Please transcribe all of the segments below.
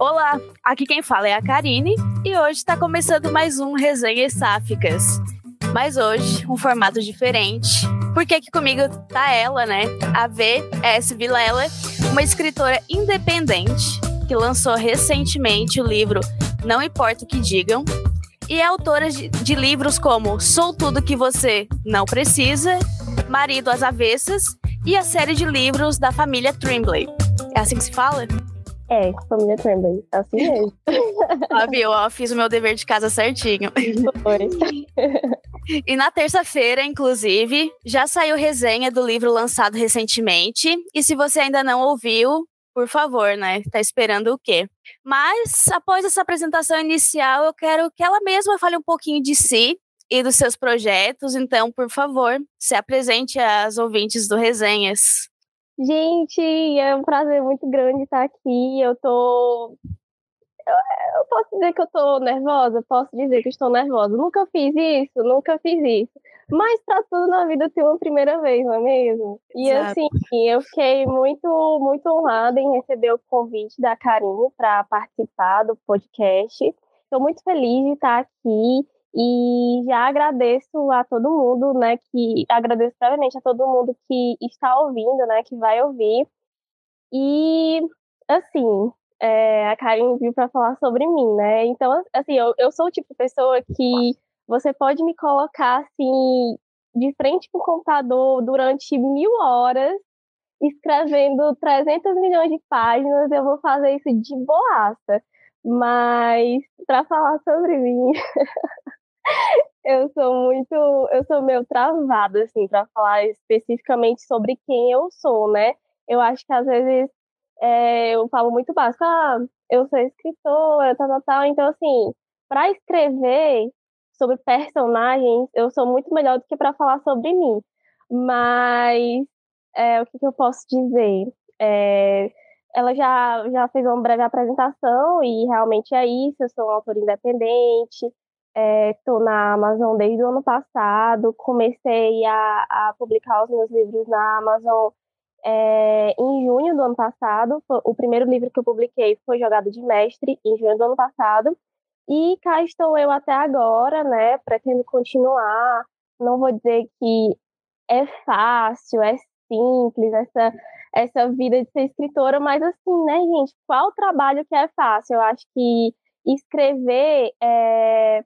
Olá, aqui quem fala é a Karine e hoje está começando mais um Resenhas Sáficas. Mas hoje, um formato diferente. Porque aqui comigo tá ela, né? A V.S. Vilela, uma escritora independente que lançou recentemente o livro Não Importa o Que Digam e é autora de, livros como Sou Tudo Que Você Não Precisa, Marido às Avessas e a série de livros da família Trimbley. É assim que se fala? É, família Tremblay. É assim mesmo. ah, viu? Ó, fiz o meu dever de casa certinho. Foi. E na terça-feira, inclusive, já saiu resenha do livro lançado recentemente. E se você ainda não ouviu, por favor, né? Tá esperando o quê? Mas, após essa apresentação inicial, eu quero que ela mesma fale um pouquinho de si e dos seus projetos. Então, por favor, se apresente às ouvintes do Resenhas. Gente, é um prazer muito grande estar aqui. Eu tô. Eu, eu posso dizer que eu tô nervosa? Posso dizer que estou nervosa. Nunca fiz isso, nunca fiz isso. Mas para tudo na vida tem uma primeira vez, não é mesmo? E Exato. assim, eu fiquei muito, muito honrada em receber o convite da Karine para participar do podcast. Estou muito feliz de estar aqui e já agradeço a todo mundo, né, que agradeço previamente a todo mundo que está ouvindo, né, que vai ouvir. E assim, é, a Karen viu para falar sobre mim, né? Então, assim, eu, eu sou o tipo de pessoa que você pode me colocar assim de frente para o computador durante mil horas, escrevendo 300 milhões de páginas, eu vou fazer isso de boaça. Mas para falar sobre mim, eu sou muito, eu sou meio travada assim para falar especificamente sobre quem eu sou, né? Eu acho que às vezes é, eu falo muito básico, ah, eu sou escritora, tal, tal, tal. Então assim, para escrever sobre personagens, eu sou muito melhor do que para falar sobre mim. Mas é, o que, que, eu posso dizer? É, ela já, já fez uma breve apresentação e realmente é isso. Eu sou uma autora independente, Estou é, na Amazon desde o ano passado, comecei a, a publicar os meus livros na Amazon é, em junho do ano passado. O primeiro livro que eu publiquei foi Jogada de Mestre, em junho do ano passado. E cá estou eu até agora, né? Pretendo continuar. Não vou dizer que é fácil, é simples, essa, essa vida de ser escritora, mas assim, né, gente? Qual trabalho que é fácil? Eu acho que escrever é,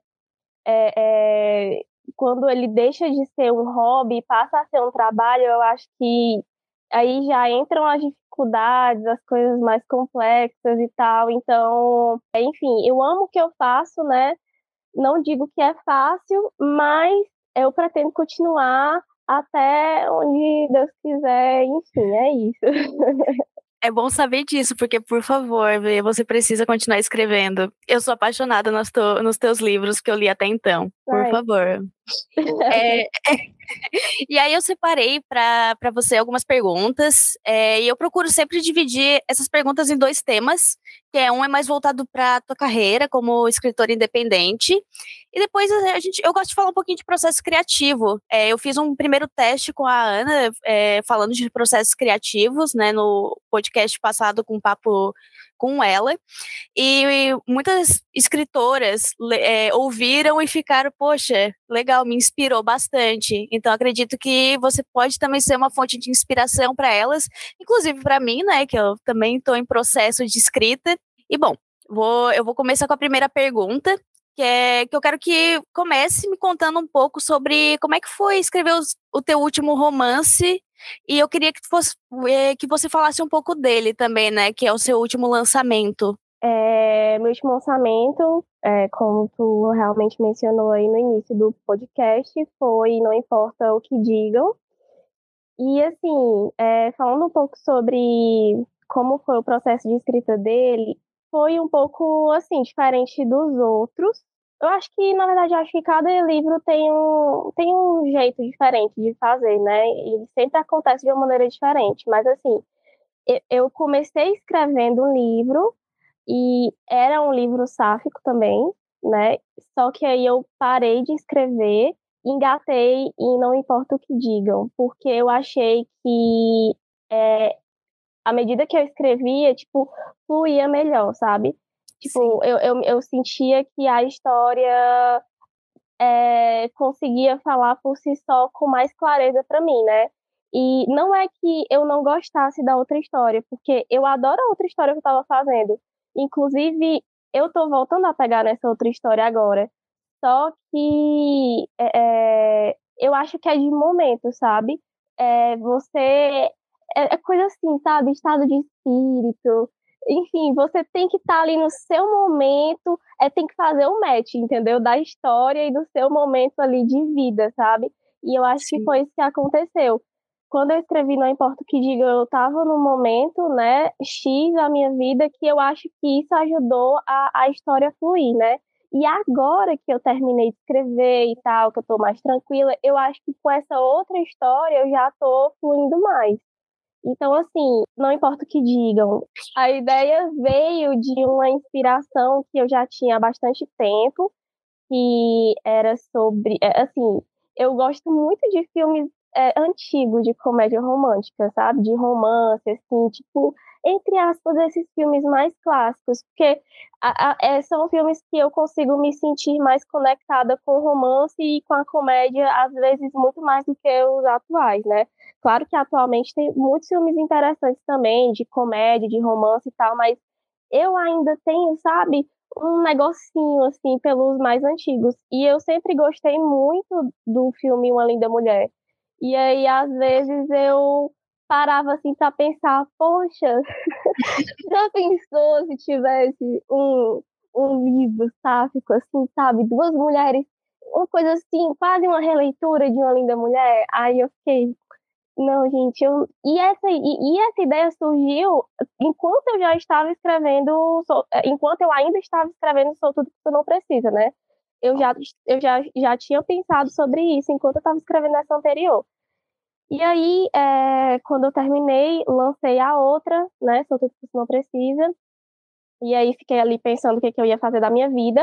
é, é, quando ele deixa de ser um hobby e passa a ser um trabalho, eu acho que aí já entram as dificuldades, as coisas mais complexas e tal. Então, enfim, eu amo o que eu faço, né? Não digo que é fácil, mas eu pretendo continuar até onde Deus quiser, enfim, é isso. É bom saber disso, porque, por favor, você precisa continuar escrevendo. Eu sou apaixonada nos, teus livros que eu li até então. Por favor. é, é, e aí eu separei para você algumas perguntas. É, e eu procuro sempre dividir essas perguntas em dois temas, que é um é mais voltado para a tua carreira como escritora independente. E depois a gente, eu gosto de falar um pouquinho de processo criativo. É, eu fiz um primeiro teste com a Ana, é, falando de processos criativos, né, no podcast passado com um papo com ela. E muitas escritoras é, ouviram e ficaram, poxa, legal, me inspirou bastante. Então acredito que você pode também ser uma fonte de inspiração para elas, inclusive para mim, né, que eu também estou em processo de escrita. E bom, vou, eu vou começar com a primeira pergunta, que é que eu quero que comece me contando um pouco sobre como é que foi escrever os, o teu último romance e eu queria que, fosse, é, que você falasse um pouco dele também, né? Que é o seu último lançamento. É, meu último lançamento, é, como tu realmente mencionou aí no início do podcast, foi Não Importa o que Digam. E, assim, é, falando um pouco sobre como foi o processo de escrita dele, foi um pouco, assim, diferente dos outros, eu acho que, na verdade, acho que cada livro tem um, tem um jeito diferente de fazer, né? E sempre acontece de uma maneira diferente. Mas, assim, eu comecei escrevendo um livro e era um livro sáfico também, né? Só que aí eu parei de escrever, engatei e não importa o que digam, porque eu achei que é, à medida que eu escrevia, tipo, fluía melhor, sabe? Tipo, eu, eu, eu sentia que a história é, conseguia falar por si só com mais clareza para mim, né? E não é que eu não gostasse da outra história, porque eu adoro a outra história que eu estava fazendo. Inclusive, eu tô voltando a pegar nessa outra história agora. Só que é, é eu acho que é de momento, sabe? É, você. É, é coisa assim, sabe? Estado de espírito. Enfim, você tem que estar tá ali no seu momento, é, tem que fazer o match, entendeu? Da história e do seu momento ali de vida, sabe? E eu acho Sim. que foi isso que aconteceu. Quando eu escrevi Não Importa o que diga, eu estava no momento, né, X da minha vida, que eu acho que isso ajudou a, a história fluir, né? E agora que eu terminei de escrever e tal, que eu tô mais tranquila, eu acho que com essa outra história eu já tô fluindo mais. Então, assim, não importa o que digam, a ideia veio de uma inspiração que eu já tinha há bastante tempo, que era sobre. É, assim, eu gosto muito de filmes é, antigos de comédia romântica, sabe? De romance, assim, tipo, entre aspas, esses filmes mais clássicos, porque a, a, é, são filmes que eu consigo me sentir mais conectada com o romance e com a comédia, às vezes muito mais do que os atuais, né? Claro que atualmente tem muitos filmes interessantes também, de comédia, de romance e tal, mas eu ainda tenho, sabe, um negocinho, assim, pelos mais antigos. E eu sempre gostei muito do filme Uma Linda Mulher. E aí, às vezes, eu parava assim para pensar, poxa, já pensou se tivesse um, um livro sáfico, assim, sabe? Duas mulheres, uma coisa assim, quase uma releitura de uma linda mulher. Aí eu fiquei, não, gente, eu... e, essa, e, e essa ideia surgiu enquanto eu já estava escrevendo, enquanto eu ainda estava escrevendo Sou Tudo Que Tu Não Precisa, né? Eu já, eu já, já tinha pensado sobre isso enquanto eu estava escrevendo essa anterior. E aí, é, quando eu terminei, lancei a outra, né? Sou tudo que você não precisa. E aí fiquei ali pensando o que, que eu ia fazer da minha vida.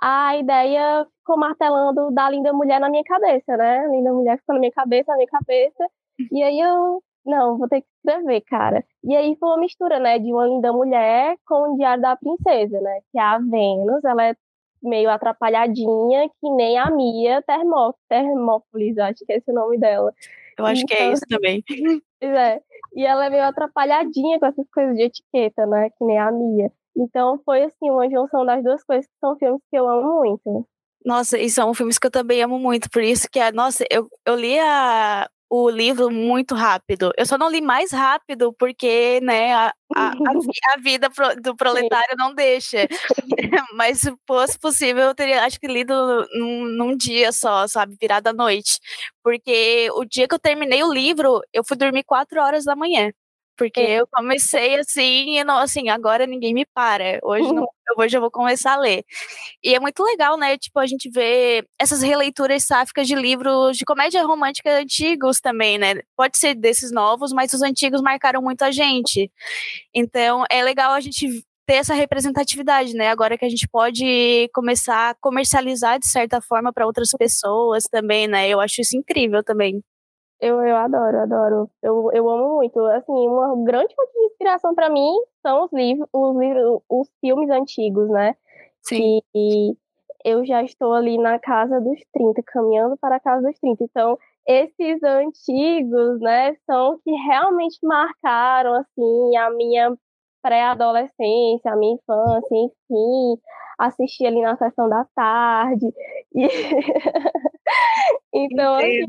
A ideia ficou martelando da linda mulher na minha cabeça, né? A linda mulher ficou na minha cabeça, na minha cabeça. E aí eu, não, vou ter que escrever, cara. E aí foi uma mistura, né, de uma linda mulher com o Diário da Princesa, né? Que é a Vênus, ela é meio atrapalhadinha, que nem a Mia Termó Termópolis, acho que é esse o nome dela. Eu acho então, que é isso então, também. É. E ela é meio atrapalhadinha com essas coisas de etiqueta, né? Que nem a Mia. Então foi assim, uma junção das duas coisas que são filmes que eu amo muito. Nossa, e são filmes que eu também amo muito, por isso que, nossa, eu, eu li a, o livro muito rápido. Eu só não li mais rápido porque, né, a, a, a vida do proletário não deixa. Mas se fosse possível, eu teria, acho que, lido num, num dia só, sabe, virada à noite. Porque o dia que eu terminei o livro, eu fui dormir quatro horas da manhã. Porque é. eu comecei assim, e não, assim, agora ninguém me para. Hoje, não, hoje eu vou começar a ler. E é muito legal, né? Tipo, a gente vê essas releituras sáficas de livros de comédia romântica antigos também, né? Pode ser desses novos, mas os antigos marcaram muito a gente. Então, é legal a gente ter essa representatividade, né? Agora que a gente pode começar a comercializar de certa forma para outras pessoas também, né? Eu acho isso incrível também. Eu, eu adoro, adoro. Eu, eu amo muito. Assim, uma grande fonte de inspiração para mim são os livros, os livros, os filmes antigos, né? Sim. E eu já estou ali na casa dos 30, caminhando para a casa dos 30. Então, esses antigos, né, são que realmente marcaram assim a minha pré-adolescência, a minha infância, enfim, assisti ali na sessão da tarde. E... então, assim,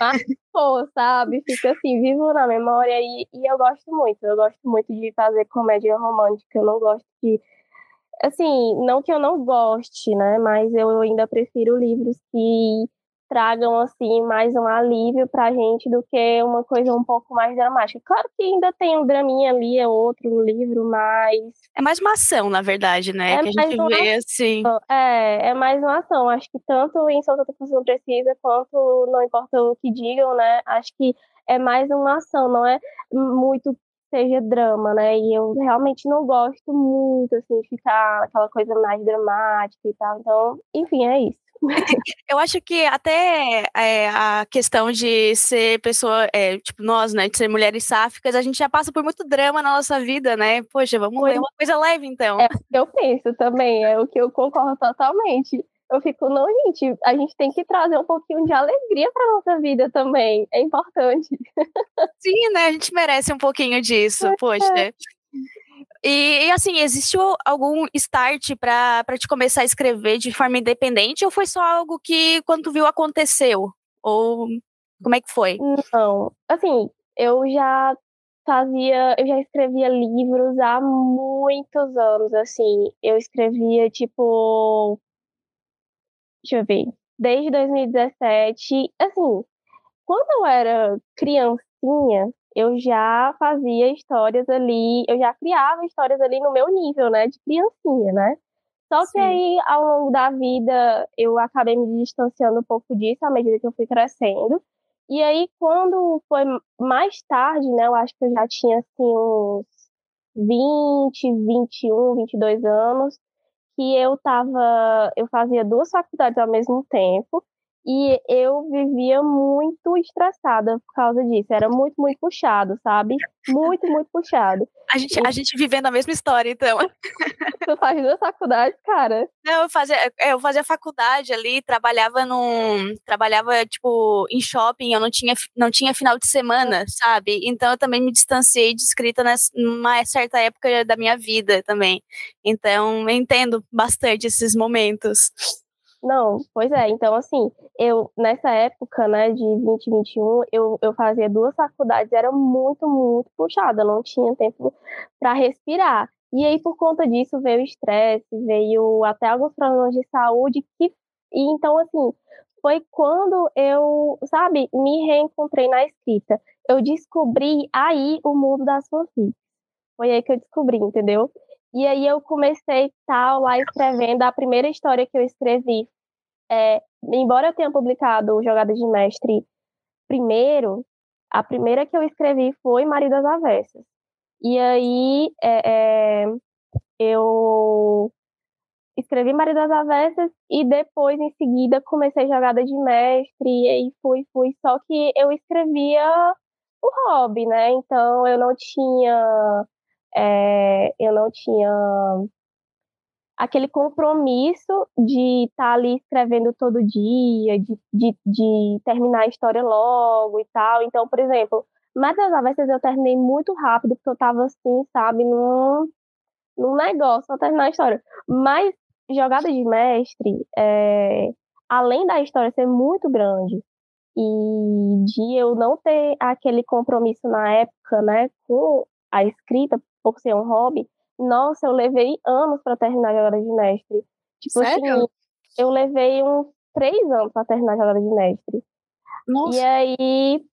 marcou, sabe? Fica assim, vivo na memória e, e eu gosto muito. Eu gosto muito de fazer comédia romântica. Eu não gosto de. Assim, não que eu não goste, né? Mas eu ainda prefiro livros que tragam assim mais um alívio pra gente do que uma coisa um pouco mais dramática. Claro que ainda tem um draminha ali, é outro livro, mas é mais uma ação, na verdade, né? É que a gente vê assim. É, é mais uma ação. Acho que tanto em Solta Função Precisa quanto não importa o que digam, né? Acho que é mais uma ação, não é muito seja drama, né? E eu realmente não gosto muito, assim, de ficar aquela coisa mais dramática e tal. Então, enfim, é isso. Eu acho que até é, a questão de ser pessoa, é, tipo, nós, né, de ser mulheres sáficas, a gente já passa por muito drama na nossa vida, né? Poxa, vamos ler uma coisa leve, então. É o que eu penso também, é o que eu concordo totalmente. Eu fico, não, gente, a gente tem que trazer um pouquinho de alegria para nossa vida também. É importante. Sim, né? A gente merece um pouquinho disso, é. poxa. E, e, assim, existiu algum start para te começar a escrever de forma independente ou foi só algo que quando viu aconteceu? Ou como é que foi? Não, assim, eu já fazia, eu já escrevia livros há muitos anos, assim, eu escrevia tipo deixa eu ver, desde 2017, assim, quando eu era criancinha, eu já fazia histórias ali, eu já criava histórias ali no meu nível, né, de criancinha, né? Só Sim. que aí, ao longo da vida, eu acabei me distanciando um pouco disso à medida que eu fui crescendo. E aí, quando foi mais tarde, né, eu acho que eu já tinha, assim, uns 20, 21, 22 anos, que eu tava, eu fazia duas faculdades ao mesmo tempo, e eu vivia muito estressada por causa disso. Era muito, muito puxado, sabe? Muito, muito puxado. A gente, a gente vivendo a mesma história, então. Tu faz duas faculdades, cara? Não, eu fazia, é, eu fazia faculdade ali, trabalhava num. Trabalhava, tipo, em shopping, eu não tinha, não tinha final de semana, sabe? Então eu também me distanciei de escrita numa certa época da minha vida também. Então, eu entendo bastante esses momentos. Não, pois é. Então, assim, eu, nessa época, né, de 2021, eu, eu fazia duas faculdades, era muito, muito puxada, não tinha tempo para respirar. E aí, por conta disso, veio estresse, veio até alguns problemas de saúde, que, e então, assim, foi quando eu, sabe, me reencontrei na escrita. Eu descobri aí o mundo da Sofia. Foi aí que eu descobri, entendeu? E aí eu comecei tal lá escrevendo. A primeira história que eu escrevi é, embora eu tenha publicado Jogada de Mestre primeiro, a primeira que eu escrevi foi Marido das Avessas. E aí é, é, eu escrevi Marido das Avessas e depois, em seguida, comecei Jogada de Mestre e aí fui, fui. Só que eu escrevia o hobby, né? Então eu não tinha. É, eu não tinha aquele compromisso de estar tá ali escrevendo todo dia, de, de, de, terminar a história logo e tal. Então, por exemplo, Matas das Avessas eu terminei muito rápido, porque eu tava assim, sabe, num, num negócio pra terminar a história. Mas Jogada de Mestre, é, além da história ser muito grande, e de eu não ter aquele compromisso na época, né, com a escrita, por ser um hobby, nossa, eu levei anos para terminar a jogada de mestre. Tipo assim, Sério? assim, eu levei uns três anos para terminar a jogada de mestre. Nossa. E aí,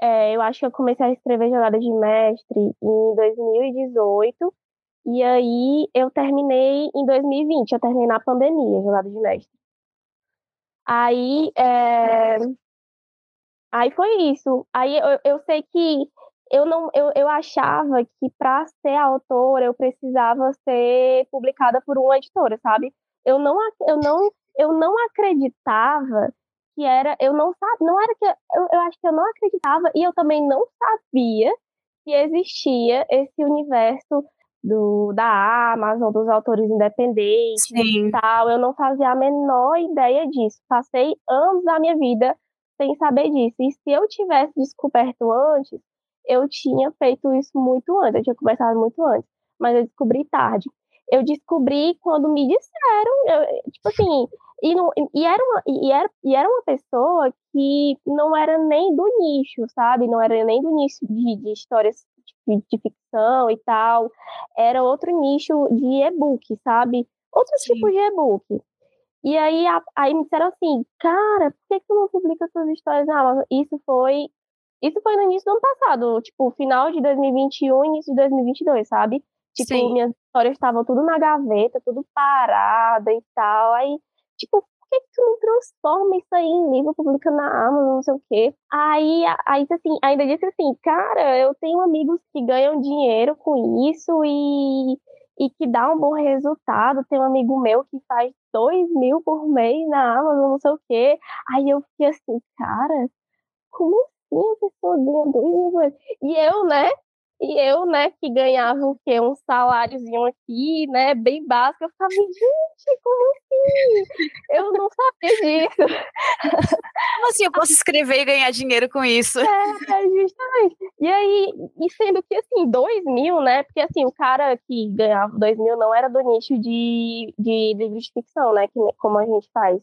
é, eu acho que eu comecei a escrever jogada de mestre em 2018. E aí, eu terminei em 2020. Eu terminei na pandemia, jogada de mestre. Aí, é... aí foi isso. Aí eu, eu sei que eu não eu, eu achava que para ser autora eu precisava ser publicada por uma editora, sabe? Eu não eu não eu não acreditava que era eu não sabia, não era que eu, eu acho que eu não acreditava e eu também não sabia que existia esse universo do, da Amazon, dos autores independentes Sim. e tal. Eu não fazia a menor ideia disso. Passei anos da minha vida sem saber disso. E se eu tivesse descoberto antes, eu tinha feito isso muito antes, eu tinha conversado muito antes, mas eu descobri tarde. Eu descobri quando me disseram, eu, tipo assim, e, não, e, era uma, e, era, e era uma pessoa que não era nem do nicho, sabe? Não era nem do nicho de, de histórias de, de ficção e tal. Era outro nicho de e-book, sabe? Outro Sim. tipo de e-book. E aí, a, aí me disseram assim, cara, por que, que tu não publica suas histórias na Amazon? Isso foi isso foi no início do ano passado, tipo, final de 2021, início de 2022, sabe? Tipo, Sim. minhas histórias estavam tudo na gaveta, tudo parada e tal. Aí, tipo, por que, que tu não transforma isso aí em livro, publica na Amazon, não sei o quê? Aí, aí assim, ainda disse assim, cara, eu tenho amigos que ganham dinheiro com isso e, e que dá um bom resultado. Tem um amigo meu que faz dois mil por mês na Amazon, não sei o quê. Aí eu fiquei assim, cara, como assim a pessoa ganha dois mil mês? E eu, né, e eu, né, que ganhava o quê? Um saláriozinho aqui, né, bem básico, eu ficava, gente, como assim? Eu não sabia disso. Como assim eu posso escrever e ganhar dinheiro com isso? É, justamente. E aí, e sendo que, assim, dois mil, né, porque, assim, o cara que ganhava dois mil não era do nicho de, de livros de ficção, né, que, como a gente faz,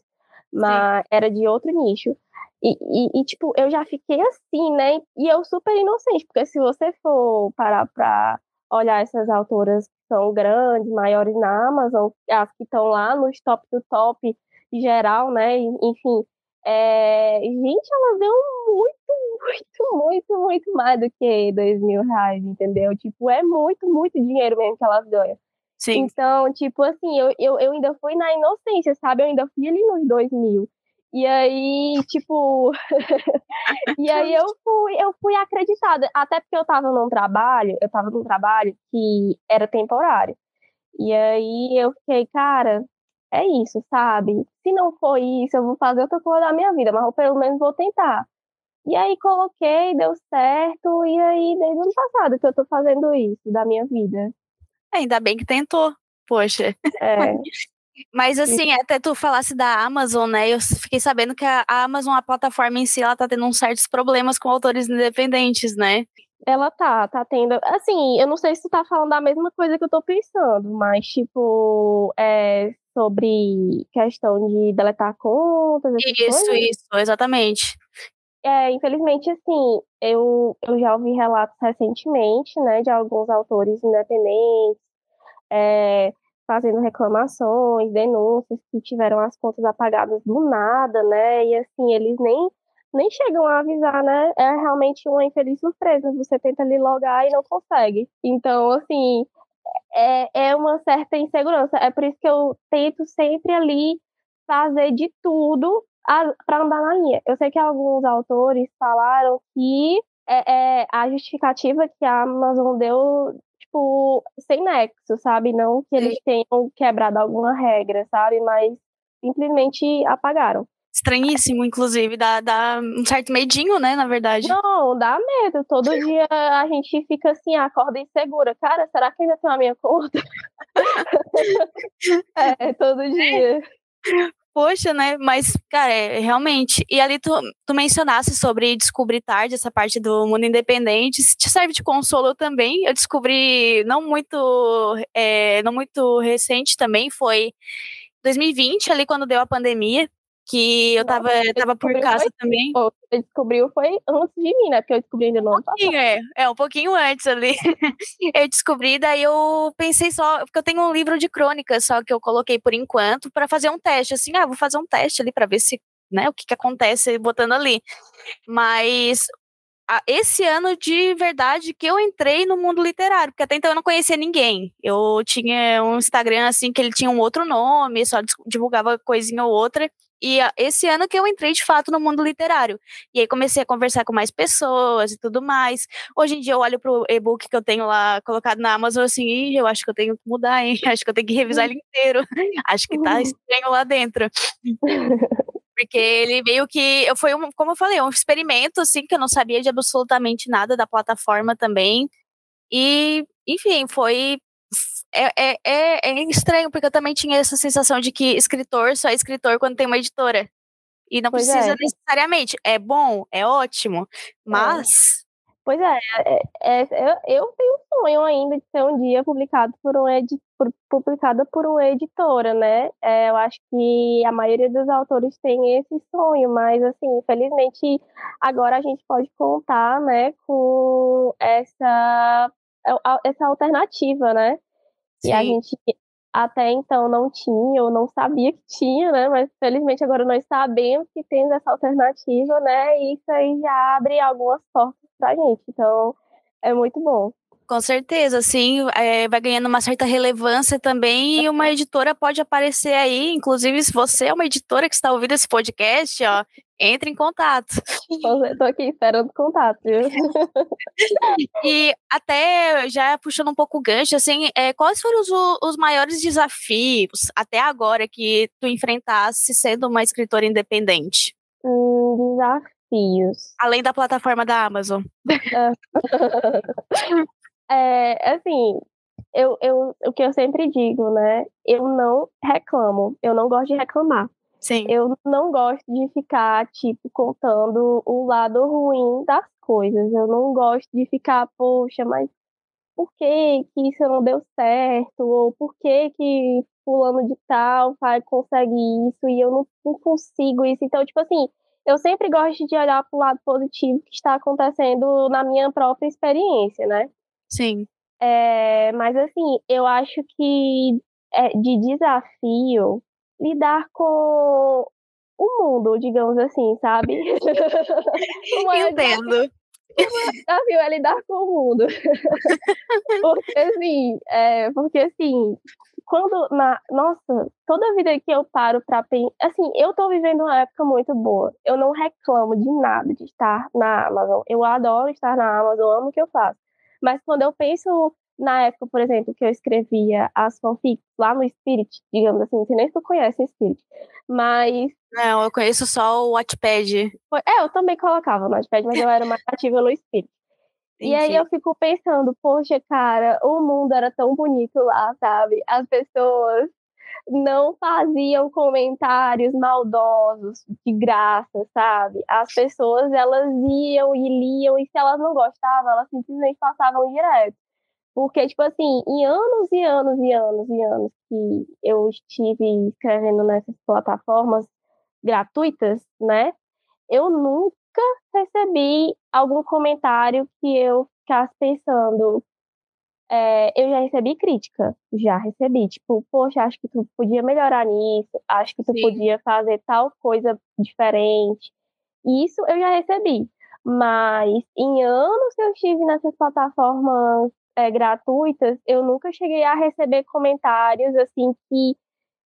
mas Sim. era de outro nicho. E, e, e, tipo, eu já fiquei assim, né? E eu super inocente, porque se você for parar pra olhar essas autoras que são grandes, maiores na Amazon, as que estão lá nos top do top geral, né? Enfim, é... gente, elas deu muito, muito, muito, muito mais do que dois mil reais, entendeu? Tipo, é muito, muito dinheiro mesmo que elas ganham. Sim. Então, tipo assim, eu, eu, eu ainda fui na inocência, sabe? Eu ainda fui ali nos dois mil. E aí, tipo, e aí eu fui, eu fui acreditada, até porque eu tava num trabalho, eu tava num trabalho que era temporário. E aí eu fiquei, cara, é isso, sabe? Se não for isso, eu vou fazer outra coisa da minha vida, mas eu pelo menos vou tentar. E aí coloquei, deu certo, e aí desde o ano passado que eu tô fazendo isso da minha vida. Ainda bem que tentou, poxa. É. Mas assim, até tu falasse da Amazon, né? Eu fiquei sabendo que a Amazon, a plataforma em si, ela tá tendo uns certos problemas com autores independentes, né? Ela tá, tá tendo. Assim, eu não sei se tu tá falando da mesma coisa que eu tô pensando, mas tipo, é sobre questão de deletar contas. Isso, coisas. isso, exatamente. É, infelizmente, assim, eu, eu já ouvi relatos recentemente, né, de alguns autores independentes, é, fazendo reclamações, denúncias que tiveram as contas apagadas do nada, né? E assim, eles nem nem chegam a avisar, né? É realmente uma infeliz surpresa. Você tenta ali logar e não consegue. Então, assim, é, é uma certa insegurança. É por isso que eu tento sempre ali fazer de tudo para andar na linha. Eu sei que alguns autores falaram que é, é, a justificativa que a Amazon deu tipo, sem nexo, sabe? Não que eles tenham quebrado alguma regra, sabe? Mas simplesmente apagaram. Estranhíssimo, inclusive, dá, dá um certo medinho, né, na verdade. Não, dá medo. Todo dia a gente fica assim, acorda insegura. Cara, será que ainda tem a minha conta? é, todo dia poxa, né? Mas, cara, é, realmente. E ali tu, tu mencionasse sobre descobrir tarde essa parte do mundo independente. Se te serve de consolo também. Eu descobri não muito, é, não muito recente também, foi 2020, ali quando deu a pandemia que eu tava, eu tava por casa foi, também. Você descobriu foi antes de mim, né? Porque eu descobri ainda no ano passado. É, é, um pouquinho antes ali. eu descobri, daí eu pensei só, porque eu tenho um livro de crônicas só que eu coloquei por enquanto para fazer um teste, assim, ah, vou fazer um teste ali para ver se, né, o que que acontece botando ali. Mas esse ano de verdade que eu entrei no mundo literário, porque até então eu não conhecia ninguém. Eu tinha um Instagram assim que ele tinha um outro nome, só divulgava coisinha ou outra. E esse ano que eu entrei de fato no mundo literário. E aí comecei a conversar com mais pessoas e tudo mais. Hoje em dia eu olho pro e-book que eu tenho lá colocado na Amazon assim, eu acho que eu tenho que mudar, hein? Acho que eu tenho que revisar ele inteiro. acho que tá estranho lá dentro. Porque ele meio que. Foi, um, como eu falei, um experimento, assim, que eu não sabia de absolutamente nada da plataforma também. E, enfim, foi é, é, é, é, estranho, porque eu também tinha essa sensação de que escritor só é escritor quando tem uma editora. E não pois precisa é. necessariamente. É bom, é ótimo, mas. Pois é, é, é, eu tenho um sonho ainda de ser um dia publicado por um edi por, publicada por uma editora, né? É, eu acho que a maioria dos autores tem esse sonho, mas assim, infelizmente agora a gente pode contar, né, com essa essa alternativa, né? Sim. E a gente até então não tinha ou não sabia que tinha, né? Mas felizmente agora nós sabemos que tem essa alternativa, né? E isso aí já abre algumas portas pra gente. Então é muito bom. Com certeza, sim, é, vai ganhando uma certa relevância também e uma editora pode aparecer aí, inclusive se você é uma editora que está ouvindo esse podcast, ó, entre em contato. Estou aqui esperando contato. e até já puxando um pouco o gancho, assim, é, quais foram os, os maiores desafios até agora que tu enfrentasse sendo uma escritora independente? Hum, desafios. Além da plataforma da Amazon. É, assim, eu, eu, o que eu sempre digo, né? Eu não reclamo, eu não gosto de reclamar. Sim. Eu não gosto de ficar, tipo, contando o lado ruim das coisas. Eu não gosto de ficar, poxa, mas por que, que isso não deu certo? Ou por que, que fulano de tal vai, consegue isso e eu não, não consigo isso? Então, tipo assim, eu sempre gosto de olhar para o lado positivo que está acontecendo na minha própria experiência, né? Sim. É, mas assim, eu acho que é de desafio lidar com o mundo, digamos assim, sabe? Entendo. O desafio é lidar com o mundo. porque assim, é, porque assim, quando na nossa, toda vida que eu paro para pensar, assim, eu tô vivendo uma época muito boa. Eu não reclamo de nada de estar na Amazon. Eu adoro estar na Amazon, amo o que eu faço. Mas quando eu penso na época, por exemplo, que eu escrevia as fanfics lá no Spirit, digamos assim, não sei nem se tu conhece o Spirit, mas... Não, eu conheço só o Wattpad. É, eu também colocava no Wattpad, mas eu era mais ativa no Spirit. Entendi. E aí eu fico pensando, poxa, cara, o mundo era tão bonito lá, sabe? As pessoas não faziam comentários maldosos de graça, sabe? As pessoas elas iam e liam e se elas não gostavam, elas simplesmente passavam direto. Porque, tipo assim, em anos e anos e anos e anos que eu estive escrevendo nessas plataformas gratuitas, né? Eu nunca recebi algum comentário que eu ficasse pensando, é, eu já recebi crítica, já recebi, tipo, poxa, acho que tu podia melhorar nisso, acho que tu Sim. podia fazer tal coisa diferente. Isso eu já recebi. Mas em anos que eu estive nessas plataformas é, gratuitas, eu nunca cheguei a receber comentários assim que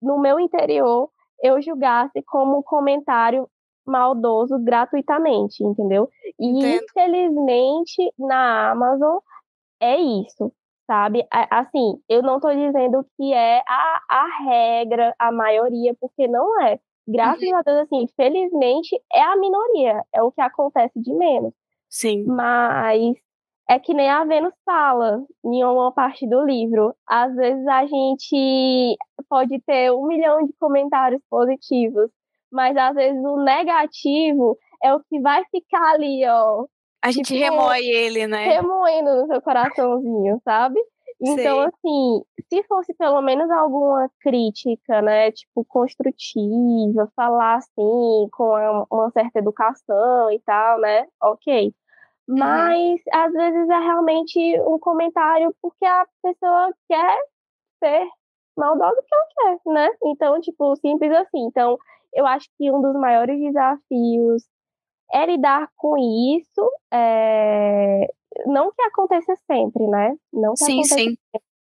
no meu interior eu julgasse como um comentário maldoso gratuitamente, entendeu? E Entendo. infelizmente na Amazon é isso sabe? Assim, eu não estou dizendo que é a, a regra, a maioria, porque não é. Graças uhum. a Deus, assim, felizmente é a minoria, é o que acontece de menos. Sim. Mas é que nem a Vênus fala em uma parte do livro. Às vezes a gente pode ter um milhão de comentários positivos, mas às vezes o negativo é o que vai ficar ali, ó, a gente tipo, remoe ele, né? Remoendo no seu coraçãozinho, sabe? Então, Sei. assim, se fosse pelo menos alguma crítica, né, tipo, construtiva, falar assim, com uma certa educação e tal, né, ok. Uhum. Mas, uhum. às vezes, é realmente um comentário porque a pessoa quer ser maldosa que ela quer, né? Então, tipo, simples assim. Então, eu acho que um dos maiores desafios é lidar com isso, é... não que aconteça sempre, né? Não que sim, sim. Sempre,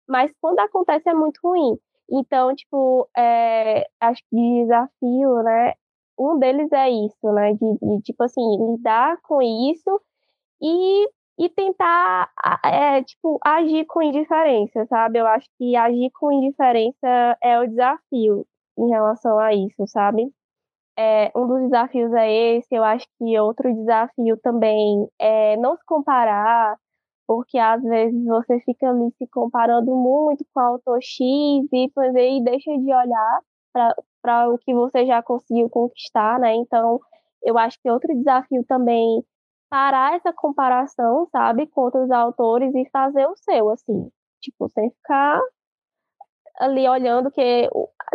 mas quando acontece é muito ruim. Então, tipo, é... acho que desafio, né? Um deles é isso, né? De, de tipo assim, lidar com isso e, e tentar, é, tipo, agir com indiferença, sabe? Eu acho que agir com indiferença é o desafio em relação a isso, sabe? É, um dos desafios é esse, eu acho que outro desafio também é não se comparar, porque às vezes você fica ali se comparando muito com autor X, Y, e deixa de olhar para o que você já conseguiu conquistar, né? Então, eu acho que outro desafio também parar essa comparação, sabe, com outros autores e fazer o seu, assim, tipo, sem ficar ali olhando que,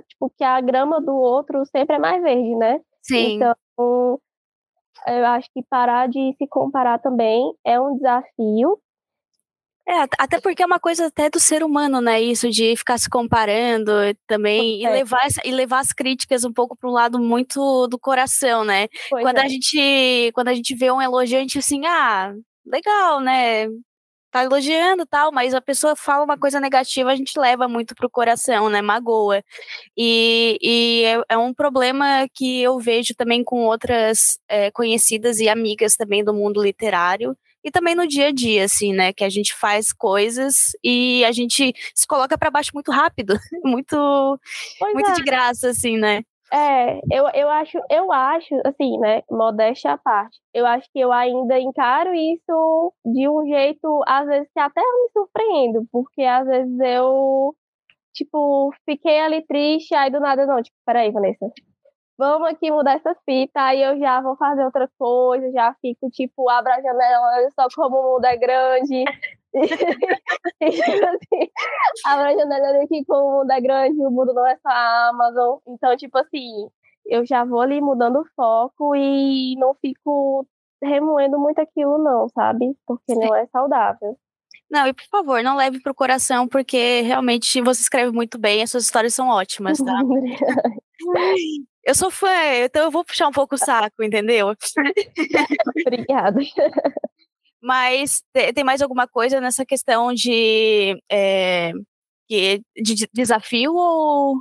tipo, que a grama do outro sempre é mais verde, né? Sim. Então, eu acho que parar de se comparar também é um desafio. É, até porque é uma coisa até do ser humano, né? Isso de ficar se comparando também é. e, levar, e levar as críticas um pouco para um lado muito do coração, né? quando, é. a gente, quando a gente vê um elogio, a gente assim, ah, legal, né? Tá elogiando tal, mas a pessoa fala uma coisa negativa, a gente leva muito pro coração, né? Magoa. E, e é, é um problema que eu vejo também com outras é, conhecidas e amigas também do mundo literário. E também no dia a dia, assim, né? Que a gente faz coisas e a gente se coloca para baixo muito rápido, muito, muito é. de graça, assim, né? É, eu, eu acho, eu acho, assim, né, modéstia à parte, eu acho que eu ainda encaro isso de um jeito, às vezes, que até me surpreendo, porque às vezes eu, tipo, fiquei ali triste, aí do nada, não, tipo, peraí, Vanessa, vamos aqui mudar essa fita, aí eu já vou fazer outra coisa, já fico, tipo, abra a janela, só como o mundo é grande, assim, a janela aqui com o mundo é grande, o mundo não é só a Amazon. Então, tipo assim, eu já vou ali mudando o foco e não fico remoendo muito aquilo, não, sabe? Porque não é saudável. Não, e por favor, não leve pro coração, porque realmente você escreve muito bem, as suas histórias são ótimas, tá? eu sou fã, então eu vou puxar um pouco o saco, entendeu? Obrigada. Mas tem mais alguma coisa nessa questão de, é, de, de desafio ou,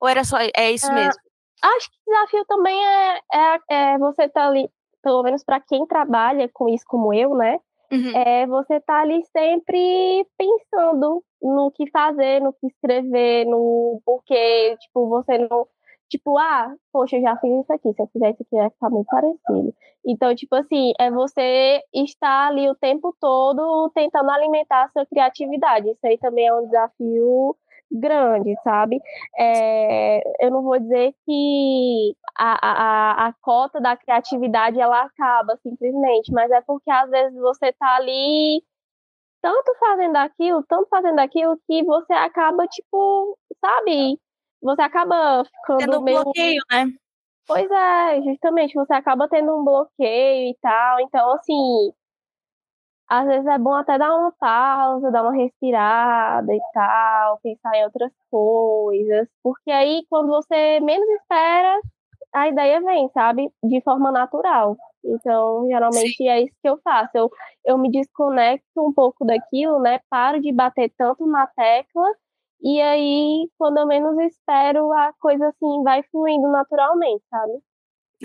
ou era só é isso é, mesmo? Acho que desafio também é, é, é você estar tá ali, pelo menos para quem trabalha com isso como eu, né? Uhum. É você tá ali sempre pensando no que fazer, no que escrever, no porquê, tipo, você não tipo, ah, poxa, eu já fiz isso aqui, se eu fizer isso aqui vai ficar muito parecido. Então, tipo assim, é você estar ali o tempo todo tentando alimentar a sua criatividade. Isso aí também é um desafio grande, sabe? É, eu não vou dizer que a, a, a cota da criatividade ela acaba simplesmente, mas é porque às vezes você tá ali tanto fazendo aquilo, tanto fazendo aquilo que você acaba, tipo, sabe, você acaba ficando tendo um meio... bloqueio, né? Pois é, justamente, você acaba tendo um bloqueio e tal. Então, assim, às vezes é bom até dar uma pausa, dar uma respirada e tal, pensar em outras coisas. Porque aí, quando você menos espera, a ideia vem, sabe? De forma natural. Então, geralmente Sim. é isso que eu faço. Eu, eu me desconecto um pouco daquilo, né? Paro de bater tanto na tecla e aí, quando eu menos espero, a coisa assim vai fluindo naturalmente, sabe?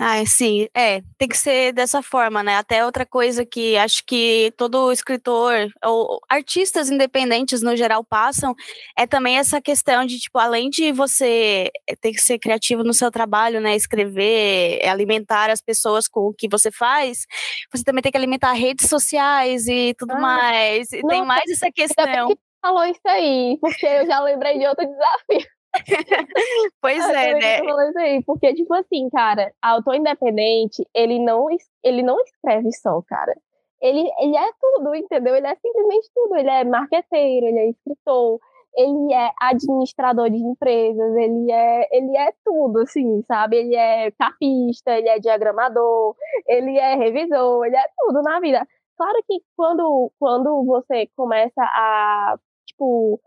Ah, sim, é, tem que ser dessa forma, né? Até outra coisa que acho que todo escritor ou artistas independentes no geral passam é também essa questão de, tipo, além de você ter que ser criativo no seu trabalho, né? Escrever, alimentar as pessoas com o que você faz, você também tem que alimentar redes sociais e tudo ah, mais. E tem mais essa questão falou isso aí, porque eu já lembrei de outro desafio. pois é, né? Isso aí, porque, tipo assim, cara, autor independente, ele não, ele não escreve só, cara. Ele, ele é tudo, entendeu? Ele é simplesmente tudo. Ele é marqueteiro, ele é escritor, ele é administrador de empresas, ele é, ele é tudo, assim, sabe? Ele é capista, ele é diagramador, ele é revisor, ele é tudo na vida. Claro que quando, quando você começa a tipo,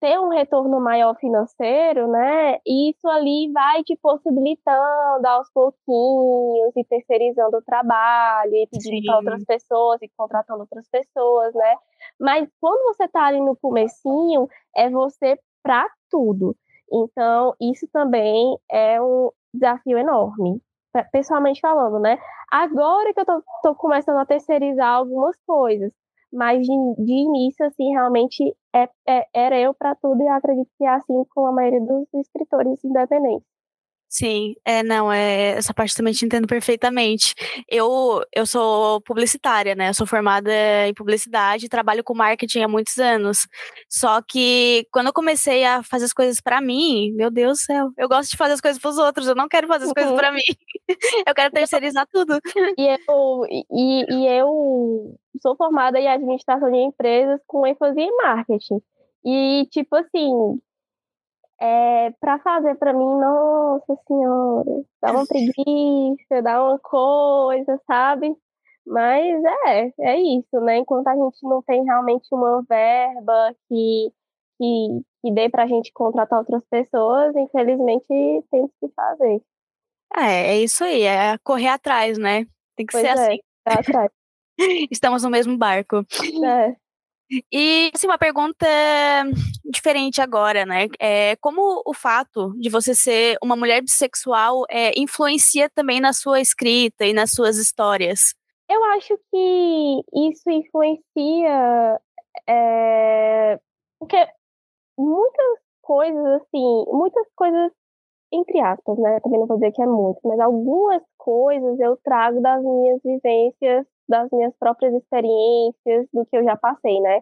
ter um retorno maior financeiro, né? Isso ali vai te possibilitando aos pouquinhos e terceirizando o trabalho e pedindo para outras pessoas e contratando outras pessoas, né? Mas quando você está ali no comecinho, é você para tudo. Então, isso também é um desafio enorme, pessoalmente falando, né? Agora que eu tô, tô começando a terceirizar algumas coisas, mas de, de início, assim, realmente é, é, era eu para tudo e acredito que é assim com a maioria dos escritores independentes. Sim, é, não, é, essa parte também te entendo perfeitamente. Eu, eu sou publicitária, né? Eu sou formada em publicidade, trabalho com marketing há muitos anos. Só que quando eu comecei a fazer as coisas para mim, meu Deus do céu, eu gosto de fazer as coisas para os outros, eu não quero fazer as uhum. coisas para mim. eu quero terceirizar tudo. E eu, e, e eu sou formada em administração de empresas com ênfase em marketing. E, tipo assim, é, para fazer para mim, nossa senhora, dá uma preguiça, dá uma coisa, sabe? Mas é, é isso, né? Enquanto a gente não tem realmente uma verba que, que, que dê pra gente contratar outras pessoas, infelizmente temos que fazer. É, é isso aí, é correr atrás, né? Tem que pois ser é, assim. Atrás. Estamos no mesmo barco. É. E assim, uma pergunta diferente agora, né? É, como o fato de você ser uma mulher bissexual é, influencia também na sua escrita e nas suas histórias? Eu acho que isso influencia é, porque muitas coisas, assim, muitas coisas, entre aspas, né? Também não vou dizer que é muito, mas algumas coisas eu trago das minhas vivências, das minhas próprias experiências, do que eu já passei, né?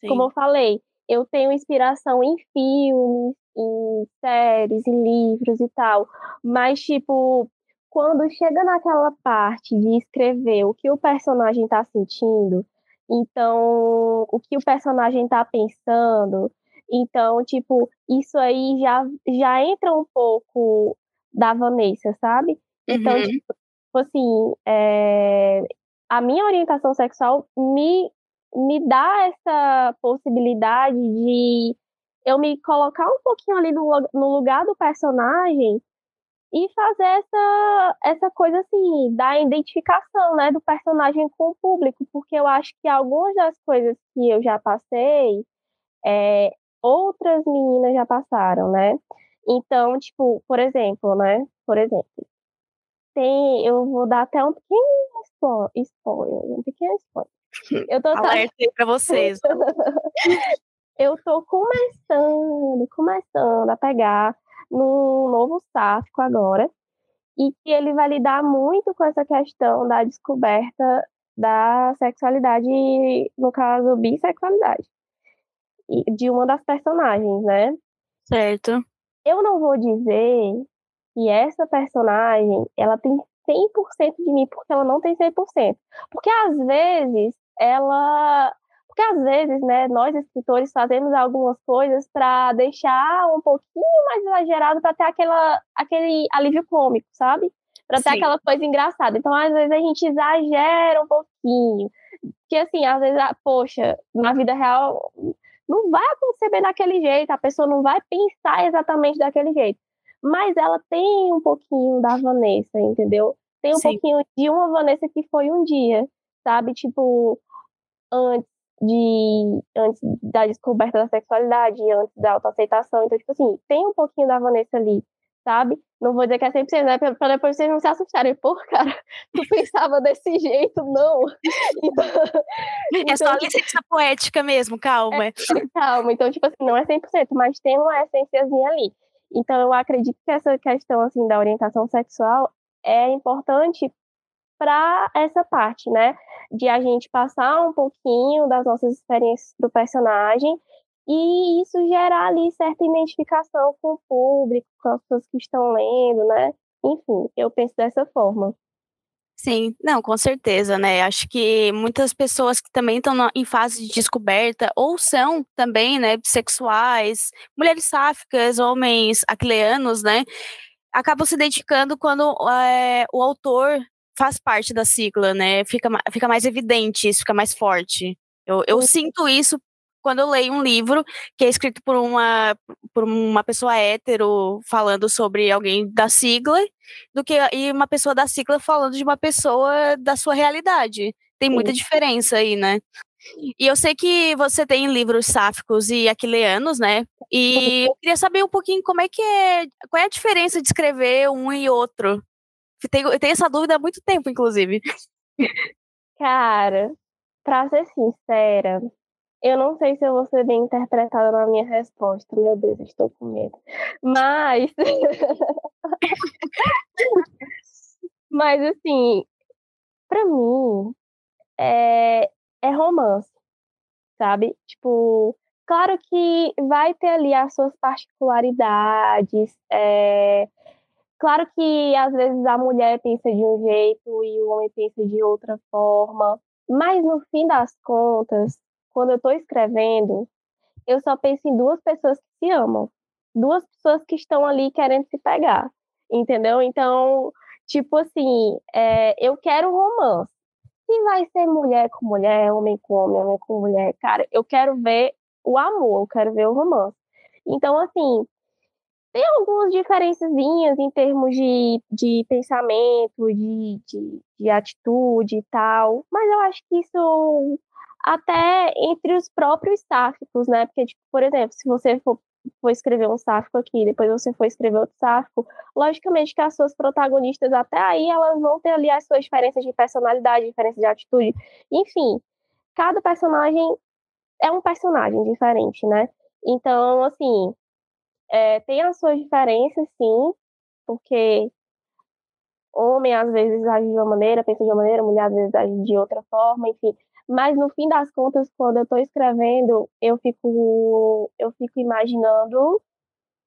Sim. Como eu falei, eu tenho inspiração em filmes, em séries, em livros e tal, mas, tipo, quando chega naquela parte de escrever o que o personagem está sentindo, então o que o personagem está pensando, então, tipo, isso aí já, já entra um pouco da Vanessa, sabe? Então, uhum. tipo, assim, é, a minha orientação sexual me, me dá essa possibilidade de eu me colocar um pouquinho ali no, no lugar do personagem e fazer essa, essa coisa assim, da identificação, né, do personagem com o público, porque eu acho que algumas das coisas que eu já passei, é, outras meninas já passaram, né? Então, tipo, por exemplo, né? Por exemplo, tem, eu vou dar até um pequeno spoiler, um pequeno spoiler. Eu tô Alerta pra vocês. eu tô começando, começando a pegar num novo sáfico agora, e que ele vai lidar muito com essa questão da descoberta da sexualidade, no caso, bissexualidade de uma das personagens, né? Certo. Eu não vou dizer que essa personagem, ela tem 100% de mim, porque ela não tem 100%. Porque às vezes ela porque às vezes, né, nós escritores fazemos algumas coisas para deixar um pouquinho mais exagerado para ter aquela, aquele alívio cômico, sabe? Para ter aquela coisa engraçada. Então, às vezes a gente exagera um pouquinho. Porque assim, às vezes, poxa, na vida real não vai acontecer bem daquele jeito, a pessoa não vai pensar exatamente daquele jeito. Mas ela tem um pouquinho da Vanessa, entendeu? Tem um Sim. pouquinho de uma Vanessa que foi um dia, sabe? Tipo, antes de antes da descoberta da sexualidade, antes da autoaceitação. Então, tipo assim, tem um pouquinho da Vanessa ali sabe? Não vou dizer que é 100%, né? Pra depois vocês não se assustarem. Pô, cara, tu pensava desse jeito, não. Então, é só a então, licença poética mesmo, calma. É, calma, então, tipo assim, não é 100%, mas tem uma essênciazinha ali. Então, eu acredito que essa questão, assim, da orientação sexual é importante para essa parte, né? De a gente passar um pouquinho das nossas experiências do personagem e isso gerar ali certa identificação com o público, com as pessoas que estão lendo, né? Enfim, eu penso dessa forma. Sim, não, com certeza, né? Acho que muitas pessoas que também estão em fase de descoberta ou são também, né, bissexuais, mulheres sáficas, homens aquileanos, né, acabam se identificando quando é, o autor faz parte da sigla, né? Fica, fica mais evidente isso, fica mais forte. Eu, eu sinto isso quando eu leio um livro que é escrito por uma, por uma pessoa hétero falando sobre alguém da sigla, do que e uma pessoa da sigla falando de uma pessoa da sua realidade. Tem muita diferença aí, né? E eu sei que você tem livros sáficos e aquileanos, né? E eu queria saber um pouquinho como é que é, qual é a diferença de escrever um e outro. Tenho, eu tenho essa dúvida há muito tempo, inclusive. Cara, pra ser sincera, eu não sei se eu vou ser bem interpretada na minha resposta. Meu Deus, estou com medo. Mas. Mas, assim, para mim, é, é romance, sabe? Tipo, claro que vai ter ali as suas particularidades. É, claro que às vezes a mulher pensa de um jeito e o homem pensa de outra forma. Mas no fim das contas, quando eu estou escrevendo, eu só penso em duas pessoas que se amam, duas pessoas que estão ali querendo se pegar, entendeu? Então, tipo assim, é, eu quero romance. Se vai ser mulher com mulher, homem com homem, homem com mulher, cara, eu quero ver o amor, eu quero ver o romance. Então, assim, tem algumas diferençazinhas em termos de, de pensamento, de, de, de atitude e tal, mas eu acho que isso até entre os próprios sáficos, né? Porque, tipo, por exemplo, se você for, for escrever um sáfico aqui, depois você for escrever outro sáfico, logicamente que as suas protagonistas, até aí, elas vão ter ali as suas diferenças de personalidade, diferenças de atitude, enfim, cada personagem é um personagem diferente, né? Então, assim, é, tem as suas diferenças, sim, porque homem às vezes age de uma maneira, pensa de uma maneira, mulher às vezes age de outra forma, enfim. Mas no fim das contas, quando eu estou escrevendo, eu fico eu fico imaginando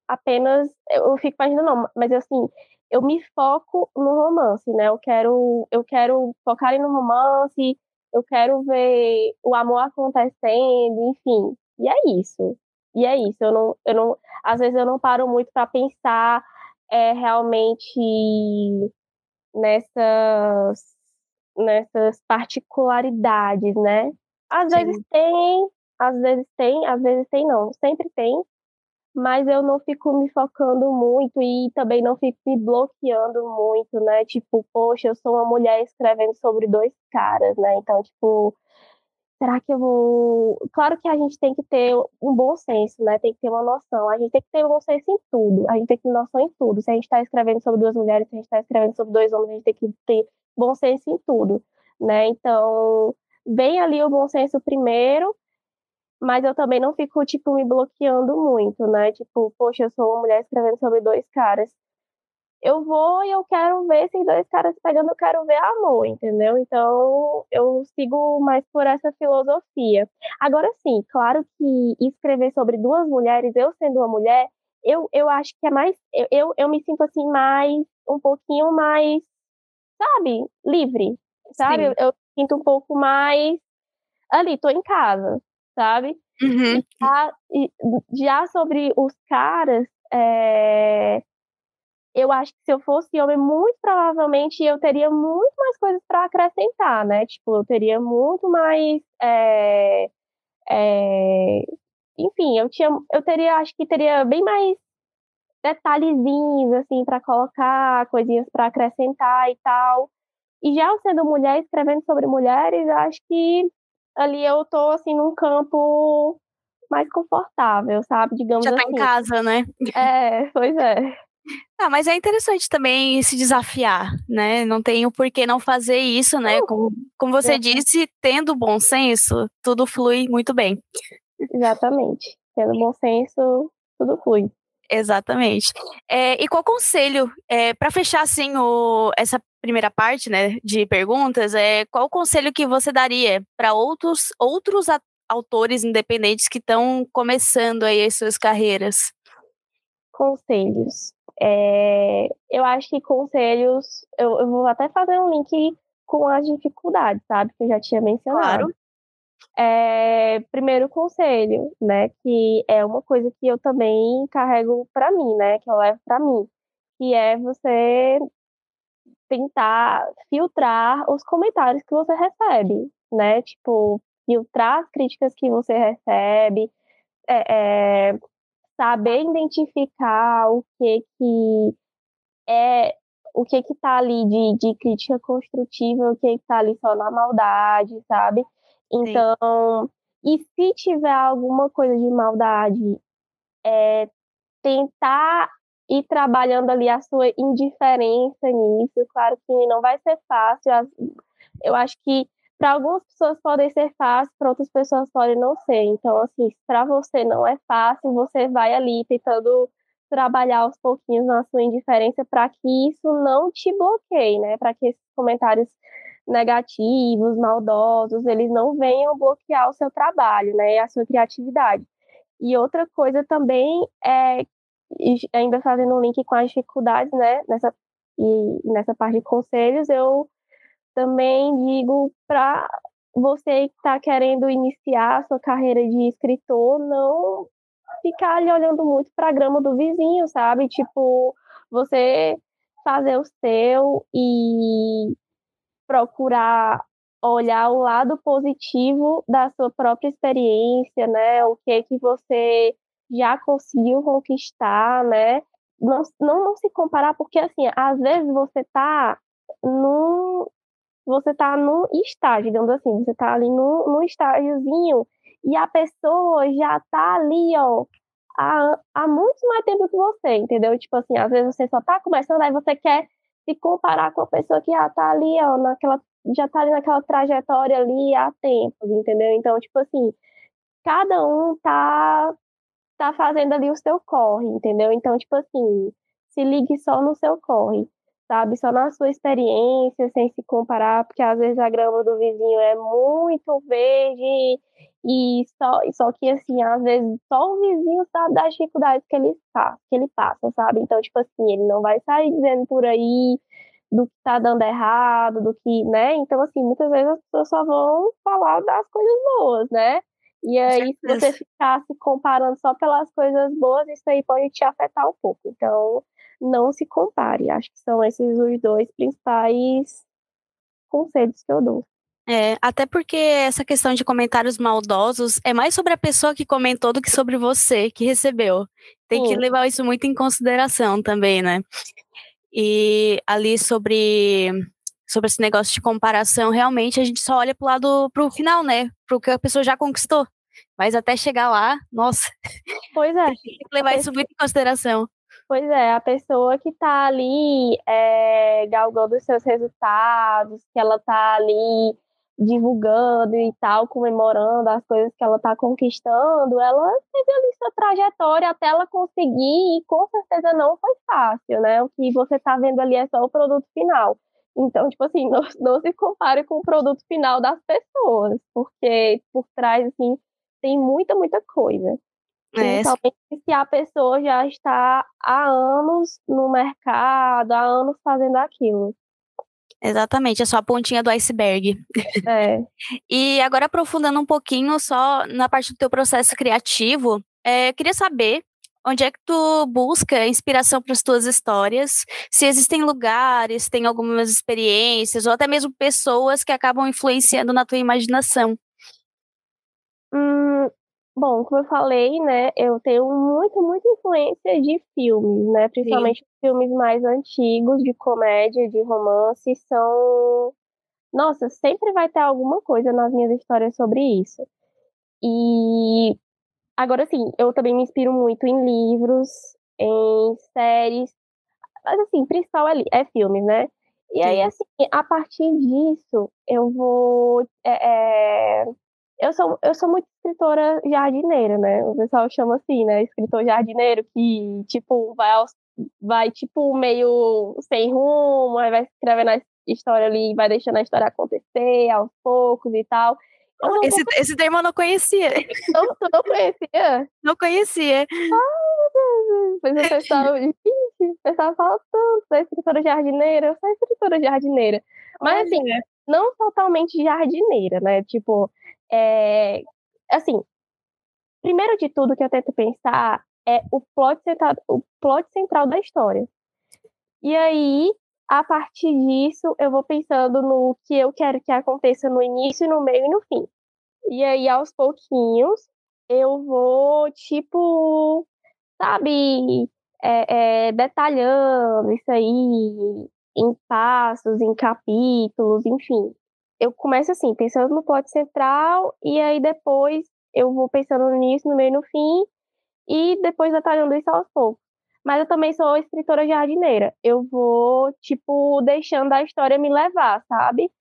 apenas eu fico imaginando não, mas assim, eu me foco no romance, né? Eu quero eu quero focar no romance, eu quero ver o amor acontecendo, enfim. E é isso. E é isso. Eu não eu não às vezes eu não paro muito para pensar é, realmente nessas nessas particularidades, né? Às Sim. vezes tem, às vezes tem, às vezes tem não, sempre tem, mas eu não fico me focando muito e também não fico me bloqueando muito, né? Tipo, poxa, eu sou uma mulher escrevendo sobre dois caras, né? Então, tipo, será que eu vou. Claro que a gente tem que ter um bom senso, né? Tem que ter uma noção. A gente tem que ter um bom senso em tudo. A gente tem que ter noção em tudo. Se a gente está escrevendo sobre duas mulheres, se a gente está escrevendo sobre dois homens, a gente tem que ter bom senso em tudo, né? Então, vem ali o bom senso primeiro, mas eu também não fico, tipo, me bloqueando muito, né? Tipo, poxa, eu sou uma mulher escrevendo sobre dois caras. Eu vou e eu quero ver esses dois caras pegando, eu quero ver amor, entendeu? Então, eu sigo mais por essa filosofia. Agora sim, claro que escrever sobre duas mulheres, eu sendo uma mulher, eu, eu acho que é mais. Eu, eu, eu me sinto assim, mais. um pouquinho mais sabe, livre, sabe? Eu, eu, sinto um pouco mais ali, tô em casa, sabe? Uhum. Já, já, sobre os caras, é, eu acho que se eu fosse homem, muito provavelmente eu teria muito mais coisas para acrescentar, né? Tipo, eu teria muito mais. É, é, enfim, eu tinha, eu teria, acho que teria bem mais detalhezinhos, assim, para colocar, coisinhas para acrescentar e tal. E já sendo mulher, escrevendo sobre mulheres, acho que ali eu tô, assim, num campo mais confortável, sabe? Digamos já assim. Já tá em casa, né? É, pois é. Ah, mas é interessante também se desafiar, né? Não tem o porquê não fazer isso, né? Como, como você disse, tendo bom senso, tudo flui muito bem. Exatamente. Tendo bom senso, tudo flui. Exatamente. É, e qual conselho, é, para fechar assim o, essa primeira parte né, de perguntas, é, qual conselho que você daria para outros, outros autores independentes que estão começando aí as suas carreiras? Conselhos. É, eu acho que conselhos, eu, eu, vou até fazer um link com as dificuldades, sabe? Que eu já tinha mencionado. Claro. É, primeiro conselho, né, que é uma coisa que eu também carrego para mim, né, que eu levo para mim, que é você tentar filtrar os comentários que você recebe, né, tipo filtrar as críticas que você recebe, é, é, saber identificar o que que é o que que tá ali de, de crítica construtiva, o que que tá ali só na maldade, sabe? Então, Sim. e se tiver alguma coisa de maldade, é, tentar ir trabalhando ali a sua indiferença nisso. Claro que não vai ser fácil. Eu acho que para algumas pessoas podem ser fácil, para outras pessoas podem não ser. Então, assim, para você não é fácil, você vai ali tentando trabalhar aos pouquinhos na sua indiferença para que isso não te bloqueie, né? Para que esses comentários negativos, maldosos, eles não venham bloquear o seu trabalho, né, a sua criatividade. E outra coisa também é, ainda fazendo um link com as dificuldades, né, nessa, e nessa parte de conselhos, eu também digo para você que está querendo iniciar a sua carreira de escritor, não ficar ali olhando muito para a grama do vizinho, sabe? Tipo, você fazer o seu e procurar olhar o lado positivo da sua própria experiência, né? O que é que você já conseguiu conquistar, né? Não, não, não se comparar, porque assim, às vezes você tá num, você tá no estágio, digamos assim, você tá ali no, no estágiozinho e a pessoa já tá ali, ó, há, há muito mais tempo que você, entendeu? Tipo assim, às vezes você só tá começando, aí você quer se comparar com a pessoa que já tá ali, ó, naquela, já tá ali naquela trajetória ali há tempos, entendeu? Então, tipo assim, cada um tá, tá fazendo ali o seu corre, entendeu? Então, tipo assim, se ligue só no seu corre sabe? Só na sua experiência, sem se comparar, porque às vezes a grama do vizinho é muito verde e só, só que, assim, às vezes só o vizinho sabe das dificuldades que ele, passa, que ele passa, sabe? Então, tipo assim, ele não vai sair dizendo por aí do que tá dando errado, do que, né? Então, assim, muitas vezes as pessoas só vão falar das coisas boas, né? E aí, se você ficar se comparando só pelas coisas boas, isso aí pode te afetar um pouco. Então, não se compare. Acho que são esses os dois principais conselhos que eu dou. É, até porque essa questão de comentários maldosos é mais sobre a pessoa que comentou do que sobre você que recebeu. Tem que levar isso muito em consideração também, né? E ali sobre sobre esse negócio de comparação, realmente a gente só olha pro lado pro final, né? Pro que a pessoa já conquistou. Mas até chegar lá, nossa. Pois é. Tem que levar isso muito em consideração. Pois é, a pessoa que está ali é, galgando os seus resultados, que ela está ali divulgando e tal, comemorando as coisas que ela está conquistando, ela teve ali sua trajetória até ela conseguir e com certeza não foi fácil, né? O que você está vendo ali é só o produto final. Então, tipo assim, não, não se compare com o produto final das pessoas, porque por trás, assim, tem muita, muita coisa. É. Principalmente se a pessoa já está há anos no mercado, há anos fazendo aquilo. Exatamente, é só a pontinha do iceberg. É. e agora aprofundando um pouquinho só na parte do teu processo criativo, é, eu queria saber onde é que tu busca inspiração para as tuas histórias, se existem lugares, tem algumas experiências ou até mesmo pessoas que acabam influenciando na tua imaginação. Bom, como eu falei, né, eu tenho muito, muita influência de filmes, né, principalmente Sim. filmes mais antigos, de comédia, de romance, são... Nossa, sempre vai ter alguma coisa nas minhas histórias sobre isso. E agora sim, eu também me inspiro muito em livros, em séries, mas assim, principal é, é filmes, né? E aí, assim, a partir disso, eu vou é, é, eu sou, eu sou muito escritora jardineira, né? O pessoal chama assim, né? Escritor jardineiro que, tipo, vai, aos, vai tipo, meio sem rumo, aí vai escrevendo a história ali, vai deixando a história acontecer aos poucos e tal. Esse, pouco... esse termo eu não conhecia. Não, tu não conhecia? Não conhecia. Ah, meu Deus. Pois o pessoal, o pessoal fala tanto, sou escritora jardineira, eu sou escritora jardineira. Mas, assim, não totalmente jardineira, né? Tipo, é, assim, primeiro de tudo que eu tento pensar é o plot central, o plot central da história. E aí, a partir disso, eu vou pensando no que eu quero que aconteça no início, no meio e no fim. E aí, aos pouquinhos, eu vou, tipo, sabe, é, é, detalhando isso aí em passos, em capítulos, enfim eu começo assim, pensando no plot central, e aí depois eu vou pensando no início, no meio e no fim, e depois detalhando isso aos poucos. Mas eu também sou escritora jardineira. Eu vou, tipo, deixando a história me levar, sabe?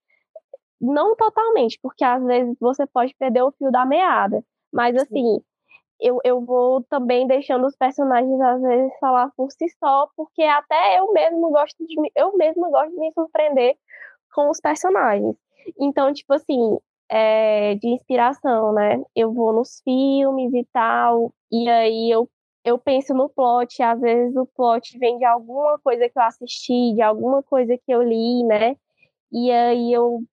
Não totalmente, porque às vezes você pode perder o fio da meada. Mas, assim, eu, eu vou também deixando os personagens, às vezes, falar por si só, porque até eu mesmo gosto de eu mesma gosto de me surpreender com os personagens. Então, tipo assim, é, de inspiração, né? Eu vou nos filmes e tal, e aí eu, eu penso no plot, às vezes o plot vem de alguma coisa que eu assisti, de alguma coisa que eu li, né? E aí eu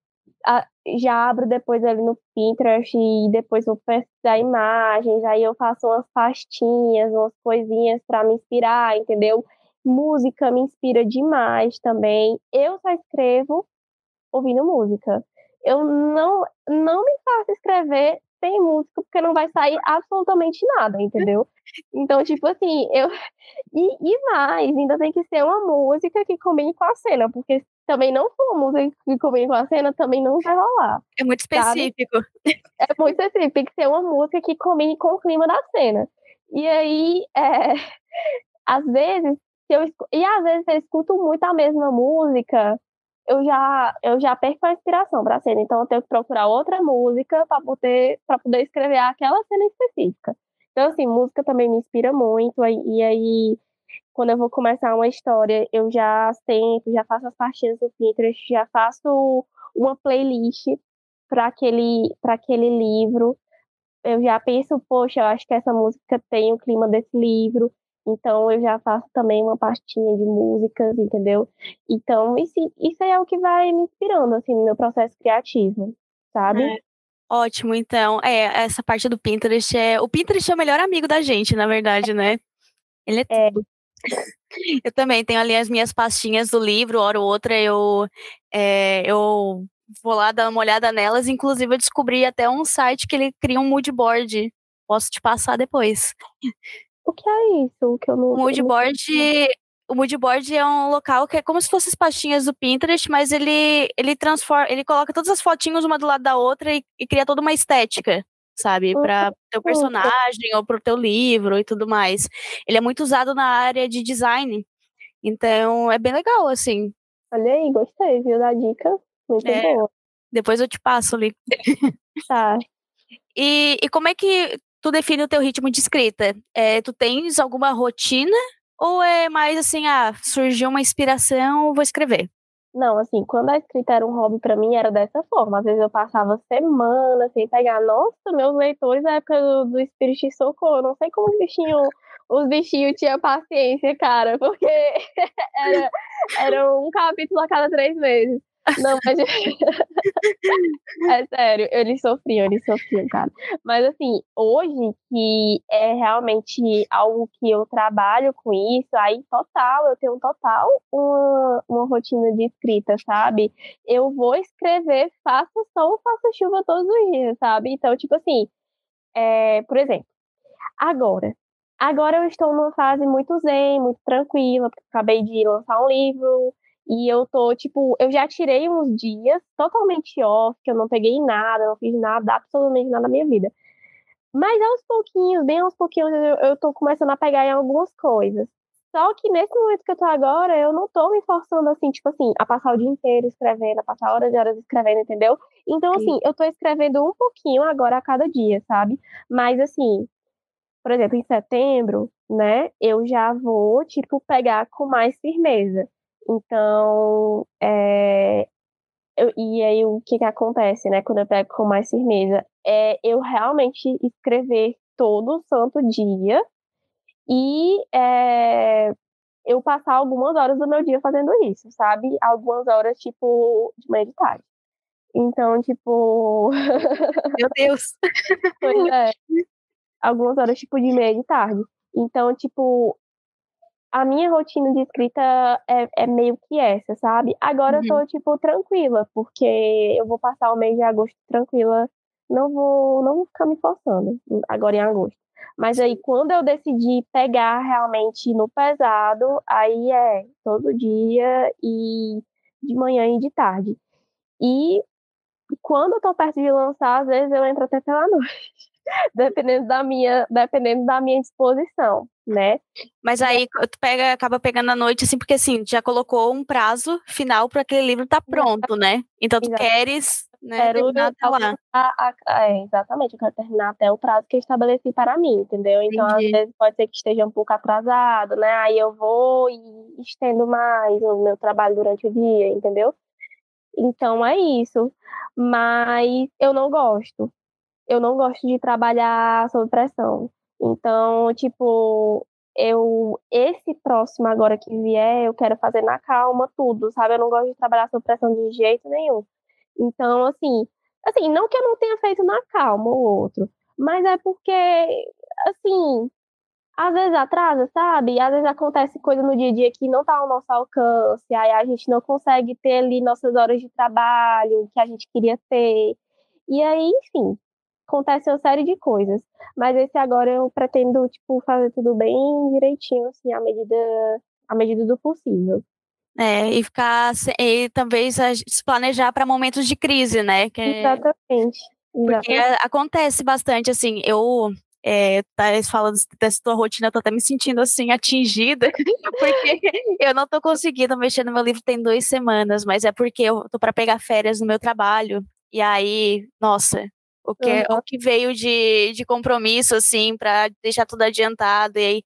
a, já abro depois ali no Pinterest e depois vou pesquisar imagens, aí eu faço umas pastinhas, umas coisinhas para me inspirar, entendeu? Música me inspira demais também. Eu só escrevo ouvindo música. Eu não, não me faço escrever tem música, porque não vai sair absolutamente nada, entendeu? Então, tipo assim, eu. E, e mais, ainda tem que ser uma música que combine com a cena, porque também não for uma música que combine com a cena, também não vai rolar. É muito específico. Sabe? É muito específico, tem que ser uma música que combine com o clima da cena. E aí, é, às vezes, eu, e às vezes eu escuto muito a mesma música eu já, eu já perco a inspiração para a cena, então eu tenho que procurar outra música para poder, poder escrever aquela cena específica. Então, assim, música também me inspira muito, e aí, quando eu vou começar uma história, eu já sento, já faço as partidas do Pinterest, já faço uma playlist para aquele, aquele livro. Eu já penso, poxa, eu acho que essa música tem o clima desse livro. Então eu já faço também uma pastinha de músicas, entendeu? Então isso, isso é o que vai me inspirando, assim, no meu processo criativo, sabe? É. Ótimo, então. É, essa parte do Pinterest é. O Pinterest é o melhor amigo da gente, na verdade, né? Ele é, é. Eu também tenho ali as minhas pastinhas do livro, hora ou outra eu, é, eu vou lá dar uma olhada nelas. Inclusive, eu descobri até um site que ele cria um mood board. Posso te passar depois. O que é isso? O que eu não. O moodboard, o moodboard é um local que é como se fossem as pastinhas do Pinterest, mas ele ele transforma, ele coloca todas as fotinhos uma do lado da outra e, e cria toda uma estética, sabe, para teu personagem ou pro teu livro e tudo mais. Ele é muito usado na área de design. Então, é bem legal assim. Olha aí, gostei, viu da dica? Muito é, boa. Depois eu te passo ali. Tá. E, e como é que tu define o teu ritmo de escrita? É, tu tens alguma rotina ou é mais assim, ah, surgiu uma inspiração, vou escrever? Não, assim, quando a escrita era um hobby para mim, era dessa forma. Às vezes eu passava semanas sem pegar. Nossa, meus leitores na época do, do Espírito de Socorro, não sei como os bichinhos, os bichinhos tinham paciência, cara, porque era, era um capítulo a cada três meses. Não, mas. é sério, eles sofriam, eles sofriam, cara. Mas assim, hoje que é realmente algo que eu trabalho com isso, aí total, eu tenho total uma, uma rotina de escrita, sabe? Eu vou escrever, faça sol, faça chuva todos os dias, sabe? Então, tipo assim, é, por exemplo, agora. Agora eu estou numa fase muito zen, muito tranquila, porque acabei de lançar um livro, e eu tô, tipo, eu já tirei uns dias totalmente off, que eu não peguei nada, não fiz nada, absolutamente nada na minha vida. Mas aos pouquinhos, bem aos pouquinhos, eu, eu tô começando a pegar em algumas coisas. Só que nesse momento que eu tô agora, eu não tô me forçando assim, tipo assim, a passar o dia inteiro escrevendo, a passar horas e horas escrevendo, entendeu? Então, assim, eu tô escrevendo um pouquinho agora a cada dia, sabe? Mas assim, por exemplo, em setembro, né, eu já vou, tipo, pegar com mais firmeza. Então, é, eu, e aí o que, que acontece, né, quando eu pego com mais firmeza? É eu realmente escrever todo santo dia e é, eu passar algumas horas do meu dia fazendo isso, sabe? Algumas horas, tipo, de manhã de tarde. Então, tipo. Meu Deus! pois é. Algumas horas, tipo, de meia de tarde. Então, tipo, a minha rotina de escrita é, é meio que essa, sabe? Agora uhum. eu tô, uhum. tipo, tranquila, porque eu vou passar o mês de agosto tranquila. Não vou, não vou ficar me forçando agora em agosto. Mas aí, quando eu decidi pegar realmente no pesado, aí é todo dia e de manhã e de tarde. E quando eu tô perto de lançar, às vezes eu entro até pela noite, dependendo da minha, dependendo da minha disposição né? Mas aí tu pega, acaba pegando a noite, assim, porque assim, já colocou um prazo final para aquele livro estar tá pronto, né? Então tu exatamente. queres, né, quero terminar até lá. A, a, é, exatamente, eu quero terminar até o prazo que eu estabeleci para mim, entendeu? Então, Entendi. às vezes pode ser que esteja um pouco atrasado, né? Aí eu vou e estendo mais o meu trabalho durante o dia, entendeu? Então é isso. Mas eu não gosto. Eu não gosto de trabalhar sob pressão. Então, tipo, eu esse próximo agora que vier, eu quero fazer na calma tudo, sabe? Eu não gosto de trabalhar sob pressão de jeito nenhum. Então, assim, assim, não que eu não tenha feito na calma o outro, mas é porque assim, às vezes atrasa, sabe? Às vezes acontece coisa no dia a dia que não tá ao nosso alcance, aí a gente não consegue ter ali nossas horas de trabalho que a gente queria ter. E aí, enfim, acontece uma série de coisas. Mas esse agora eu pretendo, tipo, fazer tudo bem direitinho, assim, à medida, à medida do possível. É, e ficar e talvez se planejar para momentos de crise, né? Que, Exatamente. Porque Exatamente. acontece bastante, assim, eu é, tá falando dessa tua rotina, eu tô até me sentindo assim, atingida, porque eu não tô conseguindo mexer no meu livro tem duas semanas, mas é porque eu tô para pegar férias no meu trabalho, e aí, nossa, o que, uhum. o que veio de, de compromisso, assim, para deixar tudo adiantado. E aí,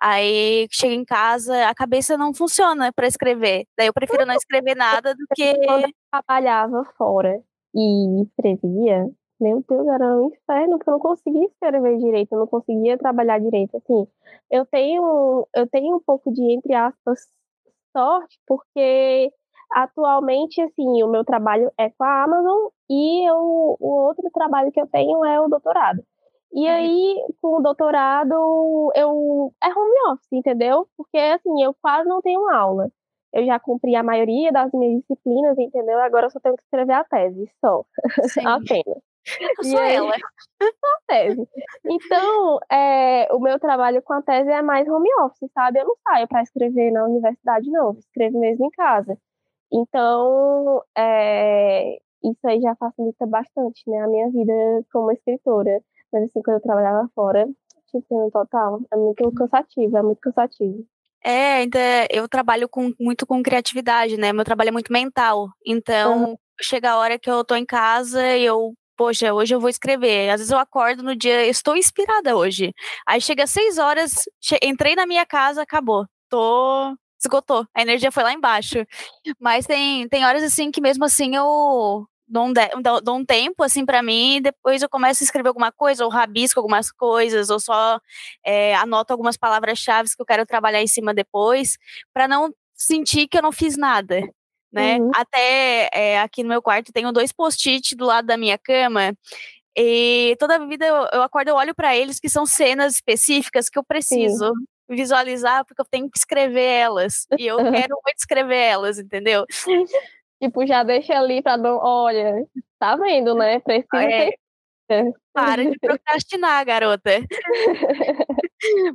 aí chega em casa, a cabeça não funciona para escrever. Daí eu prefiro não escrever nada do que. Quando eu trabalhava fora e escrevia, meu Deus, era um inferno, porque eu não conseguia escrever direito, eu não conseguia trabalhar direito. Assim, eu tenho, eu tenho um pouco de, entre aspas, sorte, porque atualmente, assim, o meu trabalho é com a Amazon e eu, o outro trabalho que eu tenho é o doutorado. E aí, com o doutorado, eu é home office, entendeu? Porque assim, eu quase não tenho aula. Eu já cumpri a maioria das minhas disciplinas, entendeu? Agora eu só tenho que escrever a tese, só. Apenas. Eu sou aí, ela. Só a tese. Então, é, o meu trabalho com a tese é mais home office, sabe? Eu não saio para escrever na universidade, não. Eu escrevo mesmo em casa. Então, é, isso aí já facilita bastante, né? A minha vida como escritora. Mas, assim, quando eu trabalhava fora, tipo, total, é muito cansativo, é muito cansativo. É, ainda eu trabalho com, muito com criatividade, né? Meu trabalho é muito mental. Então, uhum. chega a hora que eu tô em casa e eu poxa, hoje eu vou escrever. Às vezes eu acordo no dia, estou inspirada hoje. Aí chega seis horas, entrei na minha casa, acabou. Tô esgotou. A energia foi lá embaixo. Mas tem, tem horas assim que mesmo assim eu dou um, de, dou um tempo assim para mim e depois eu começo a escrever alguma coisa ou rabisco algumas coisas ou só é, anoto algumas palavras-chave que eu quero trabalhar em cima depois para não sentir que eu não fiz nada né? Uhum. Até é, aqui no meu quarto tenho dois post-it do lado da minha cama. E toda vida eu, eu acordo, eu olho para eles que são cenas específicas que eu preciso Sim. Visualizar, porque eu tenho que escrever elas. E eu quero muito escrever elas, entendeu? Tipo, já deixa ali para olha, tá vendo, né? Precisa é. ter... Para de procrastinar, garota.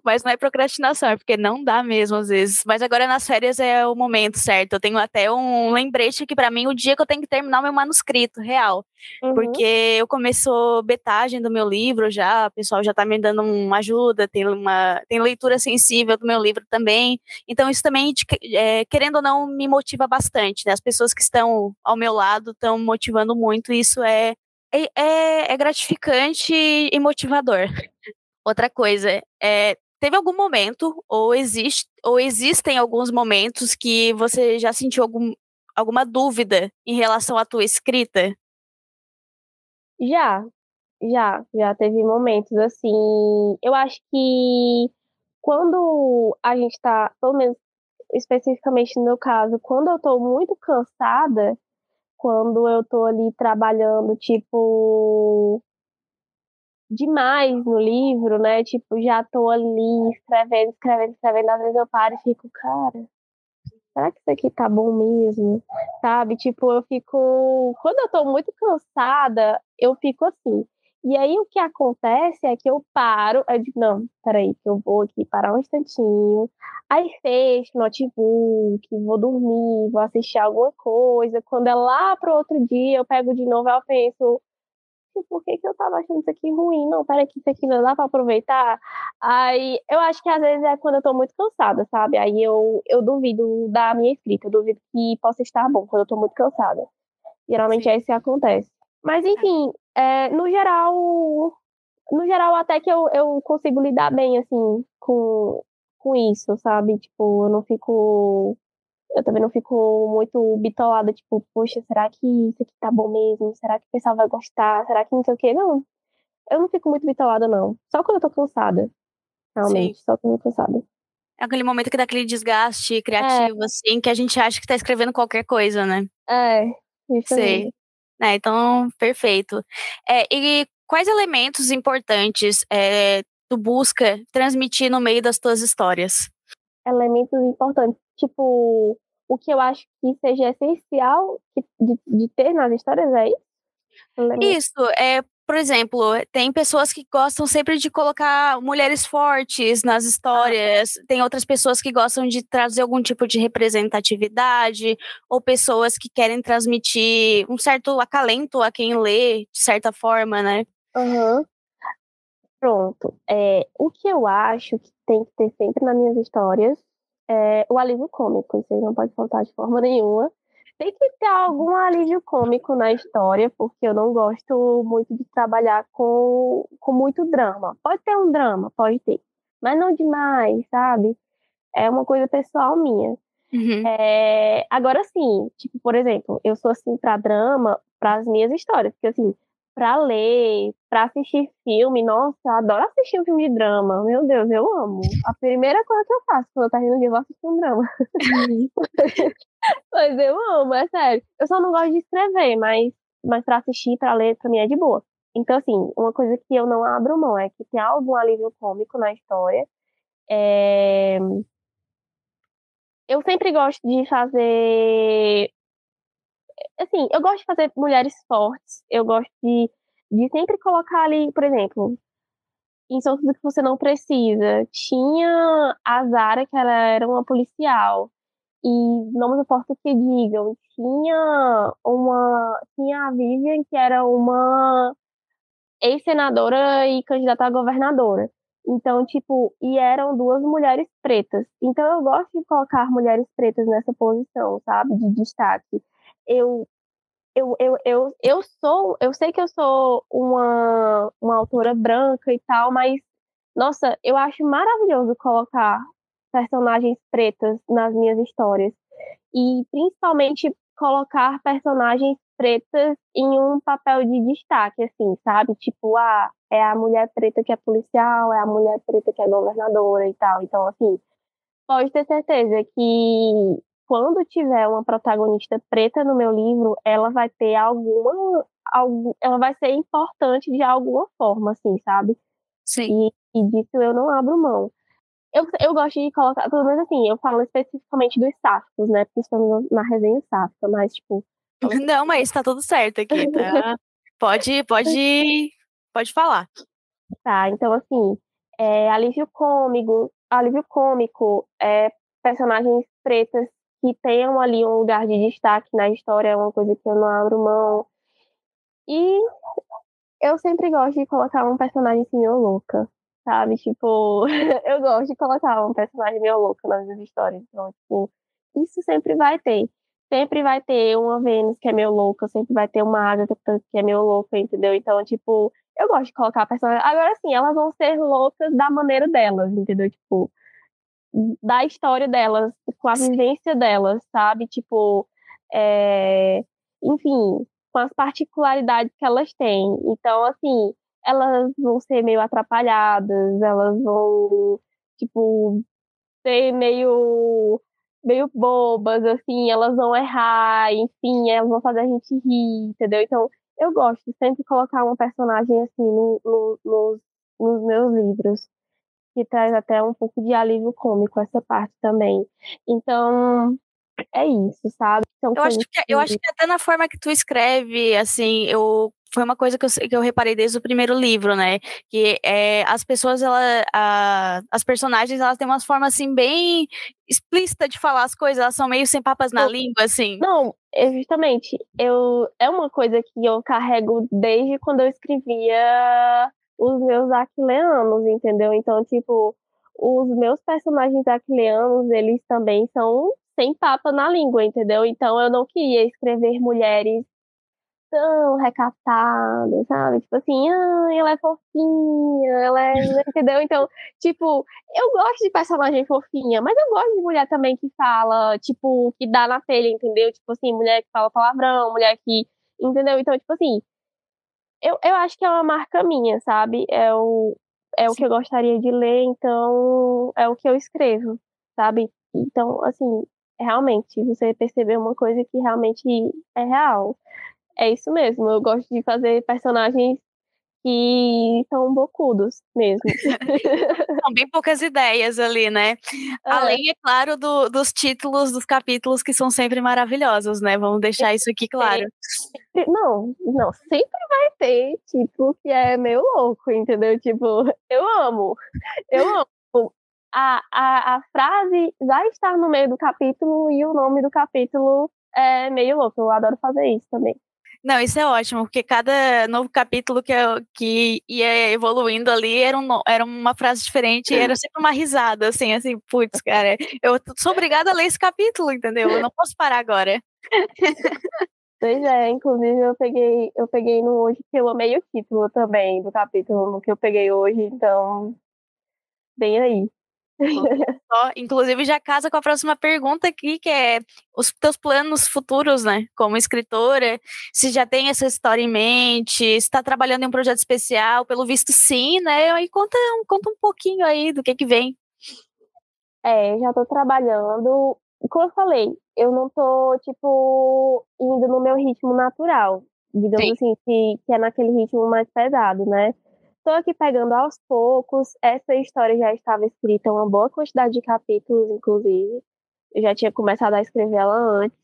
Mas não é procrastinação, é porque não dá mesmo às vezes. Mas agora nas férias é o momento certo. Eu tenho até um lembrete que para mim o dia que eu tenho que terminar o meu manuscrito real, uhum. porque eu começou betagem do meu livro já, o pessoal já tá me dando uma ajuda, tem uma tem leitura sensível do meu livro também. Então isso também é, querendo ou não me motiva bastante, né? As pessoas que estão ao meu lado estão motivando muito. E isso é é, é, é gratificante e motivador. Outra coisa, é, teve algum momento, ou, existe, ou existem alguns momentos que você já sentiu algum, alguma dúvida em relação à tua escrita? Já, já, já teve momentos assim. Eu acho que quando a gente tá, pelo menos especificamente no meu caso, quando eu tô muito cansada, quando eu tô ali trabalhando, tipo, demais no livro, né? Tipo, já tô ali escrevendo, escrevendo, escrevendo. Às vezes eu paro e fico, cara, será que isso aqui tá bom mesmo? Sabe? Tipo, eu fico. Quando eu tô muito cansada, eu fico assim. E aí o que acontece é que eu paro, eu digo, não, peraí, que eu vou aqui parar um instantinho, aí fecho notebook, vou dormir, vou assistir alguma coisa. Quando é lá pro outro dia, eu pego de novo, eu penso, por que, que eu tava achando isso aqui ruim? Não, peraí, que isso aqui não dá pra aproveitar. Aí eu acho que às vezes é quando eu tô muito cansada, sabe? Aí eu, eu duvido da minha escrita, eu duvido que possa estar bom quando eu tô muito cansada. Geralmente Sim. é isso que acontece. Mas enfim, é, no geral, no geral até que eu, eu consigo lidar bem, assim, com, com isso, sabe? Tipo, eu não fico eu também não fico muito bitolada, tipo, poxa, será que isso aqui tá bom mesmo? Será que o pessoal vai gostar? Será que não sei o quê? Não. Eu não fico muito bitolada, não. Só quando eu tô cansada. Realmente, Sim. só quando eu tô cansada. É aquele momento que dá aquele desgaste criativo, é. assim, que a gente acha que tá escrevendo qualquer coisa, né? É, isso Sei. É, então, perfeito. É, e quais elementos importantes é, tu busca transmitir no meio das tuas histórias? Elementos importantes, tipo, o que eu acho que seja essencial de, de ter nas histórias é isso? Isso, é, por exemplo, tem pessoas que gostam sempre de colocar mulheres fortes nas histórias, tem outras pessoas que gostam de trazer algum tipo de representatividade, ou pessoas que querem transmitir um certo acalento a quem lê, de certa forma, né? Uhum. Pronto. É, o que eu acho que tem que ter sempre nas minhas histórias é o alívio cômico. Isso aí não pode faltar de forma nenhuma tem que ter algum alívio cômico na história, porque eu não gosto muito de trabalhar com, com muito drama. Pode ter um drama, pode ter, mas não demais, sabe? É uma coisa pessoal minha. Uhum. É, agora sim, tipo, por exemplo, eu sou assim para drama, para as minhas histórias, porque assim, para ler, para assistir filme, nossa, eu adoro assistir um filme de drama. Meu Deus, eu amo. A primeira coisa que eu faço quando eu tô rindo de vou assistir um drama. mas eu amo, é sério. Eu só não gosto de escrever, mas, mas para assistir, para ler, pra mim é de boa. Então, assim, uma coisa que eu não abro mão é que tem algum alívio cômico na história. É... Eu sempre gosto de fazer assim, eu gosto de fazer mulheres fortes, eu gosto de, de sempre colocar ali, por exemplo, em Tudo que você não precisa. Tinha a Zara, que ela era uma policial, e não me importa o que digam, tinha uma. Tinha a Vivian, que era uma ex-senadora e candidata a governadora. Então, tipo, e eram duas mulheres pretas. Então eu gosto de colocar mulheres pretas nessa posição, sabe? De destaque eu eu, eu, eu, eu sou, eu sei que eu sou uma, uma autora branca e tal, mas nossa, eu acho maravilhoso colocar personagens pretas nas minhas histórias e principalmente colocar personagens pretas em um papel de destaque, assim, sabe? Tipo, ah, é a mulher preta que é policial, é a mulher preta que é governadora e tal. Então, assim, pode ter certeza que quando tiver uma protagonista preta no meu livro, ela vai ter alguma. Algum, ela vai ser importante de alguma forma, assim, sabe? Sim. E, e disso eu não abro mão. Eu, eu gosto de colocar, pelo menos assim, eu falo especificamente dos sáficos, né? Porque estamos na resenha sáfica, mas, tipo. Não, mas tá tudo certo aqui, tá? pode, pode, pode falar. Tá, então assim, é, alívio cômico, alívio cômico, é, personagens pretas que tenham ali um lugar de destaque na história, é uma coisa que eu não abro mão. E eu sempre gosto de colocar um personagem assim meio louca, sabe? Tipo, eu gosto de colocar um personagem meio louca nas minhas histórias. Então, tipo, isso sempre vai ter. Sempre vai ter uma Vênus que é meio louca, sempre vai ter uma Agatha que é meio louca, entendeu? Então, tipo, eu gosto de colocar personagens. Agora, sim, elas vão ser loucas da maneira delas, entendeu? Tipo, da história delas, com a vivência delas, sabe? Tipo, é, enfim, com as particularidades que elas têm. Então, assim, elas vão ser meio atrapalhadas, elas vão, tipo, ser meio meio bobas, assim, elas vão errar, enfim, elas vão fazer a gente rir, entendeu? Então, eu gosto de sempre colocar uma personagem assim no, no, nos, nos meus livros que traz até um pouco de alívio cômico essa parte também. Então, é isso, sabe? Então, eu, acho que, eu acho que até na forma que tu escreve, assim, eu foi uma coisa que eu, que eu reparei desde o primeiro livro, né? Que é, as pessoas, ela, a, as personagens, elas têm uma forma, assim, bem explícita de falar as coisas, elas são meio sem papas na língua, assim. Não, é justamente, eu, é uma coisa que eu carrego desde quando eu escrevia os meus aquileanos, entendeu? Então, tipo, os meus personagens aquileanos, eles também são sem papa na língua, entendeu? Então eu não queria escrever mulheres tão recatadas, sabe? Tipo assim, ah, ela é fofinha, ela é. entendeu? Então, tipo, eu gosto de personagem fofinha, mas eu gosto de mulher também que fala, tipo, que dá na telha, entendeu? Tipo assim, mulher que fala palavrão, mulher que. Entendeu? Então, tipo assim, eu, eu acho que é uma marca minha, sabe? É o, é o que eu gostaria de ler, então é o que eu escrevo, sabe? Então, assim, realmente, você percebeu uma coisa que realmente é real. É isso mesmo, eu gosto de fazer personagens que são bocudos mesmo. São bem poucas ideias ali, né? É. Além, é claro, do, dos títulos dos capítulos que são sempre maravilhosos, né? Vamos deixar isso aqui claro. Não, não, sempre vai ter, tipo, que é meio louco, entendeu? Tipo, eu amo, eu amo. A, a, a frase vai estar no meio do capítulo e o nome do capítulo é meio louco. Eu adoro fazer isso também. Não, isso é ótimo, porque cada novo capítulo que, eu, que ia evoluindo ali era, um, era uma frase diferente era sempre uma risada, assim, assim, putz, cara, eu sou obrigada a ler esse capítulo, entendeu? Eu não posso parar agora. Pois é, inclusive eu peguei, eu peguei no hoje que eu amei o título também do capítulo que eu peguei hoje, então bem aí. Inclusive já casa com a próxima pergunta aqui, que é os teus planos futuros, né? Como escritora, se já tem essa história em mente, se está trabalhando em um projeto especial, pelo visto sim, né? E conta, conta um pouquinho aí do que que vem. É, já estou trabalhando. Como eu falei, eu não tô, tipo, indo no meu ritmo natural. Digamos sim. assim, que, que é naquele ritmo mais pesado, né? Estou aqui pegando aos poucos. Essa história já estava escrita uma boa quantidade de capítulos, inclusive. Eu já tinha começado a escrever ela antes.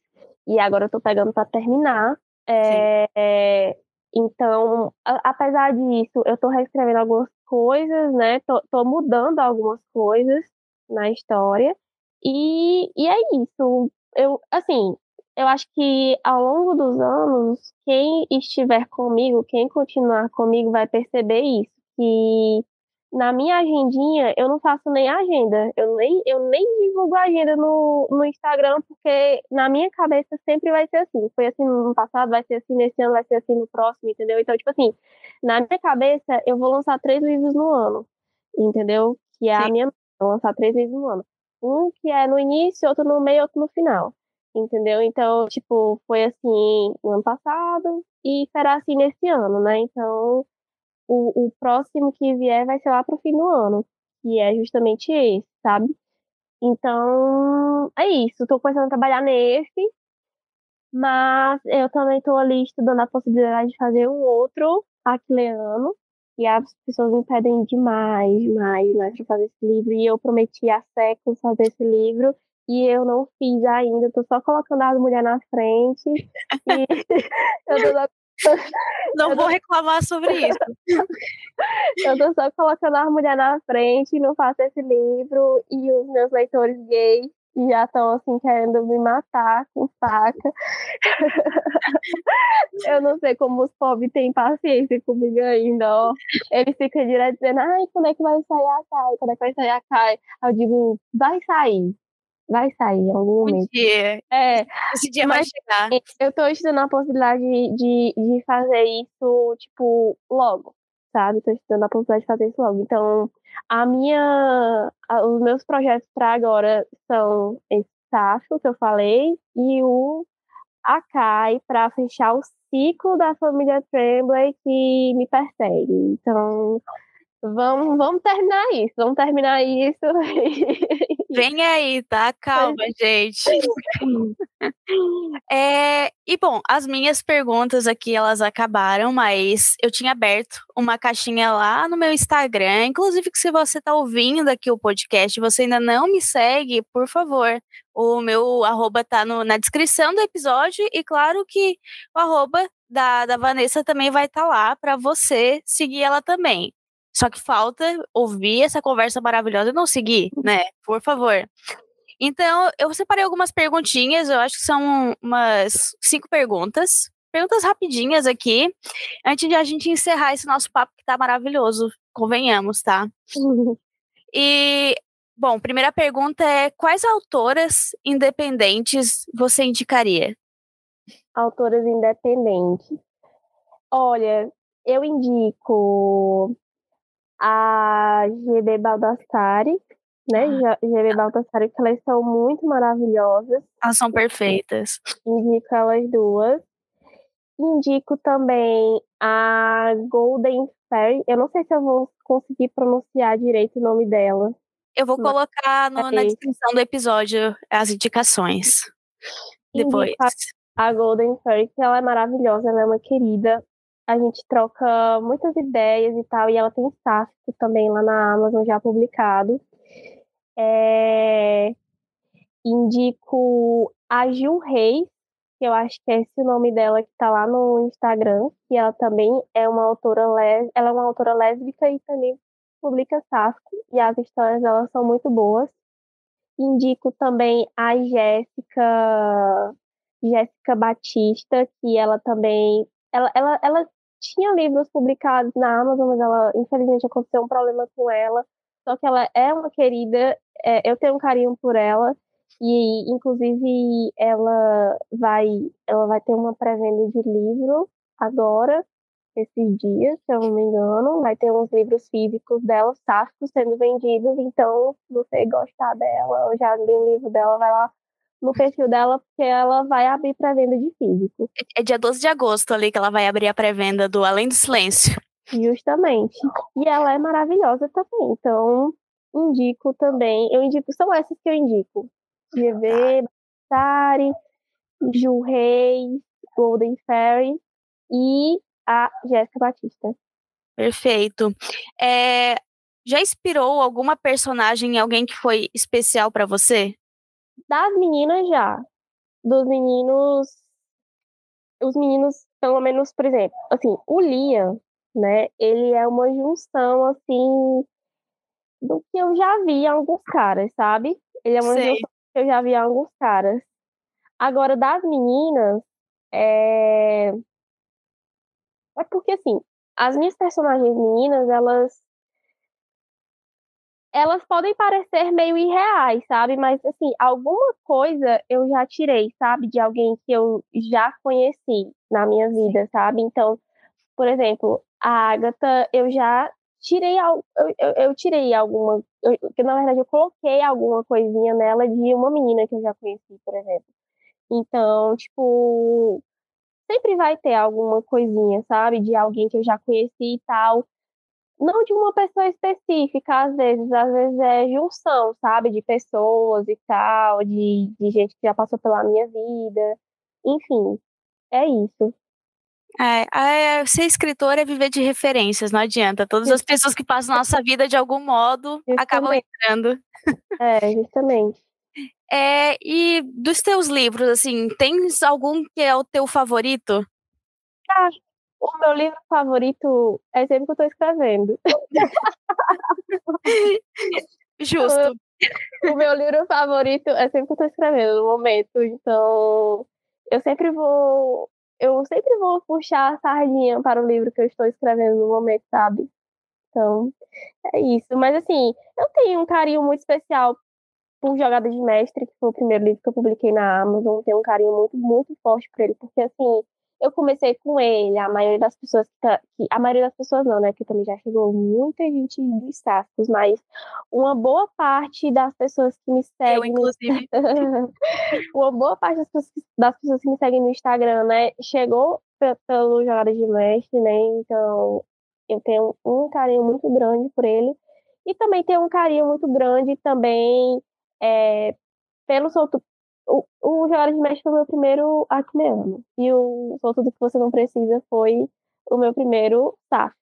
E agora eu estou pegando para terminar. É, é, então, a, apesar disso, eu estou reescrevendo algumas coisas, né? Tô, tô, mudando algumas coisas na história. E, e é isso. Eu, assim, eu acho que ao longo dos anos, quem estiver comigo, quem continuar comigo, vai perceber isso. Que na minha agendinha, eu não faço nem agenda. Eu nem, eu nem divulgo agenda no, no Instagram, porque na minha cabeça sempre vai ser assim. Foi assim no ano passado, vai ser assim nesse ano, vai ser assim no próximo, entendeu? Então, tipo assim, na minha cabeça, eu vou lançar três livros no ano, entendeu? Que é Sim. a minha. Vou lançar três livros no ano. Um que é no início, outro no meio, outro no final entendeu? Então, tipo, foi assim no ano passado e será assim nesse ano, né? Então, o, o próximo que vier vai ser lá pro fim do ano, que é justamente esse, sabe? Então, é isso. Estou começando a trabalhar nesse, mas eu também estou ali estudando a possibilidade de fazer um outro aquileano, e as pessoas me pedem demais, demais, demais para fazer esse livro, e eu prometi há séculos fazer esse livro, e eu não fiz ainda, tô só colocando as mulheres na frente. e eu tô Não eu vou tô... reclamar sobre isso. eu tô só colocando as mulheres na frente, não faço esse livro, e os meus leitores gays já estão assim querendo me matar com faca. eu não sei como os pobres têm paciência comigo ainda, ó. Eles ficam direto dizendo, ai, quando é que vai sair a Kai? Quando é que vai sair a Kai? Eu digo, vai sair vai sair em algum momento. Um dia. É, Esse dia vai chegar. Eu tô estudando a possibilidade de, de fazer isso, tipo, logo, sabe? Tô estudando a possibilidade de fazer isso logo. Então, a minha, a, os meus projetos para agora são esse Safo, que eu falei, e o Akai, para fechar o ciclo da família Tremblay que me persegue. Então, Vamos, vamos terminar isso, vamos terminar isso. Vem aí, tá? Calma, gente. É, e bom, as minhas perguntas aqui elas acabaram, mas eu tinha aberto uma caixinha lá no meu Instagram. Inclusive, que se você tá ouvindo aqui o podcast, você ainda não me segue, por favor. O meu arroba tá no, na descrição do episódio e claro que o arroba da, da Vanessa também vai estar tá lá para você seguir ela também. Só que falta ouvir essa conversa maravilhosa e não seguir, né? Por favor. Então, eu separei algumas perguntinhas, eu acho que são umas cinco perguntas. Perguntas rapidinhas aqui, antes de a gente encerrar esse nosso papo que tá maravilhoso, convenhamos, tá? E, bom, primeira pergunta é: quais autoras independentes você indicaria? Autoras independentes. Olha, eu indico a GB Baldassari, né? Ah. GB Baldassari, que elas são muito maravilhosas. Elas são perfeitas. Indico elas duas. Indico também a Golden Fairy. Eu não sei se eu vou conseguir pronunciar direito o nome dela. Eu vou colocar no, na descrição do episódio as indicações. Depois. A Golden Fairy, que ela é maravilhosa, ela é uma querida a gente troca muitas ideias e tal, e ela tem Sáfico também lá na Amazon já publicado. É... Indico a Gil Reis, que eu acho que é esse o nome dela que tá lá no Instagram, que ela também é uma autora lésbica, ela é uma autora lésbica e também publica Sasco, e as histórias dela são muito boas. Indico também a Jéssica Jéssica Batista, que ela também ela, ela, ela tinha livros publicados na Amazon, mas ela infelizmente aconteceu um problema com ela. Só que ela é uma querida, é, eu tenho um carinho por ela. E inclusive ela vai ela vai ter uma pré-venda de livro agora esses dias, se eu não me engano, vai ter uns livros físicos dela, safos, sendo vendidos, então se você gostar dela, ou já li um livro dela, vai lá no perfil dela, porque ela vai abrir pré-venda de físico. É dia 12 de agosto ali que ela vai abrir a pré-venda do Além do Silêncio. Justamente. E ela é maravilhosa também, então indico também. Eu indico, são essas que eu indico. GV, Bastari, Ju Reis, Golden Fairy e a Jéssica Batista. Perfeito. É, já inspirou alguma personagem em alguém que foi especial para você? Das meninas já. Dos meninos. Os meninos, pelo menos, por exemplo, assim, o Liam, né? Ele é uma junção, assim, do que eu já vi em alguns caras, sabe? Ele é uma Sei. junção que eu já vi em alguns caras. Agora, das meninas, é. É porque, assim, as minhas personagens meninas, elas elas podem parecer meio irreais, sabe? Mas, assim, alguma coisa eu já tirei, sabe? De alguém que eu já conheci na minha vida, sabe? Então, por exemplo, a Agatha, eu já tirei, eu, eu, eu tirei alguma, eu, que na verdade eu coloquei alguma coisinha nela de uma menina que eu já conheci, por exemplo. Então, tipo, sempre vai ter alguma coisinha, sabe? De alguém que eu já conheci e tal não de uma pessoa específica, às vezes, às vezes é junção, sabe, de pessoas e tal, de, de gente que já passou pela minha vida, enfim, é isso. É, é, ser escritor é viver de referências, não adianta. Todas as pessoas que passam nossa vida, de algum modo, justamente. acabam entrando. É, justamente. É, e dos teus livros, assim, tens algum que é o teu favorito? Ah, o meu livro favorito é sempre que eu tô escrevendo. Justo. O, o meu livro favorito é sempre que eu tô escrevendo no momento. Então, eu sempre vou. Eu sempre vou puxar a sardinha para o livro que eu estou escrevendo no momento, sabe? Então, é isso. Mas assim, eu tenho um carinho muito especial por Jogada de Mestre, que foi o primeiro livro que eu publiquei na Amazon. Tenho um carinho muito, muito forte por ele, porque assim, eu comecei com ele, a maioria das pessoas que, tá, que, a maioria das pessoas não, né, que também já chegou muita gente dos sacos, mas uma boa parte das pessoas que me seguem, eu inclusive, uma boa parte das pessoas, das pessoas que me seguem no Instagram, né, chegou pelo Jogada de Mestre, né, então eu tenho um carinho muito grande por ele e também tenho um carinho muito grande também é, pelo solto, o, o de Mestre foi o meu primeiro Acneano. E o Sou Tudo Que Você Não Precisa foi o meu primeiro Sáfico.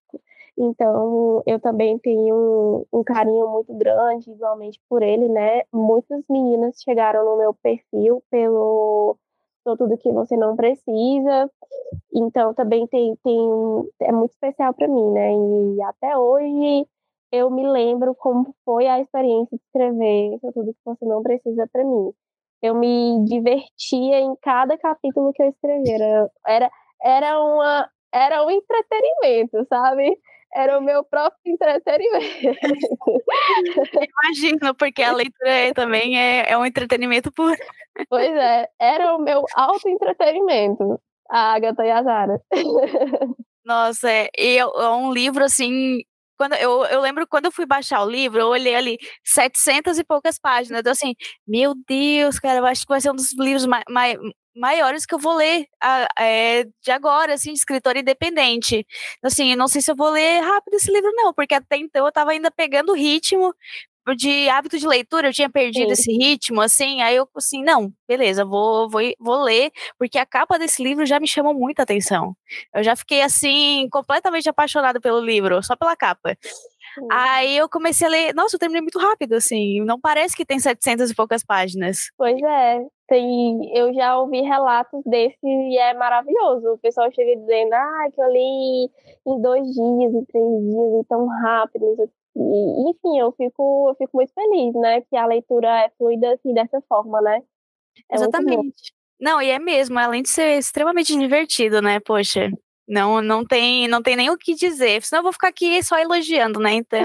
Então, eu também tenho um, um, carinho muito grande, igualmente, por ele, né? Muitas meninas chegaram no meu perfil pelo Sou Tudo Que Você Não Precisa. Então, também tem, tem é muito especial para mim, né? E até hoje eu me lembro como foi a experiência de escrever Sou Tudo Que Você Não Precisa para mim eu me divertia em cada capítulo que eu escrevia. Era, era, uma, era um entretenimento, sabe? Era o meu próprio entretenimento. Imagino, porque a leitura também é, é um entretenimento puro. Pois é, era o meu auto-entretenimento, a Agatha e a Zara. Nossa, é, e é um livro assim quando eu, eu lembro quando eu fui baixar o livro, eu olhei ali 700 e poucas páginas. Eu assim, meu Deus, cara, eu acho que vai ser um dos livros mai, mai, maiores que eu vou ler a, é, de agora, assim, de escritor independente. Assim, não sei se eu vou ler rápido esse livro, não, porque até então eu estava ainda pegando o ritmo, de hábito de leitura, eu tinha perdido Sim. esse ritmo, assim, aí eu, assim, não, beleza, vou, vou, vou ler, porque a capa desse livro já me chamou muita atenção. Eu já fiquei, assim, completamente apaixonada pelo livro, só pela capa. Aí eu comecei a ler, nossa, eu terminei muito rápido, assim, não parece que tem 700 e poucas páginas. Pois é, tem, eu já ouvi relatos desse e é maravilhoso. O pessoal chega dizendo, ah, que eu li em dois dias, em três dias, e tão rápido. Enfim, eu fico, eu fico muito feliz, né, que a leitura é fluida assim, dessa forma, né? É Exatamente. Não, e é mesmo, além de ser extremamente divertido, né? Poxa, não, não tem, não tem nem o que dizer. Senão eu vou ficar aqui só elogiando, né? Então.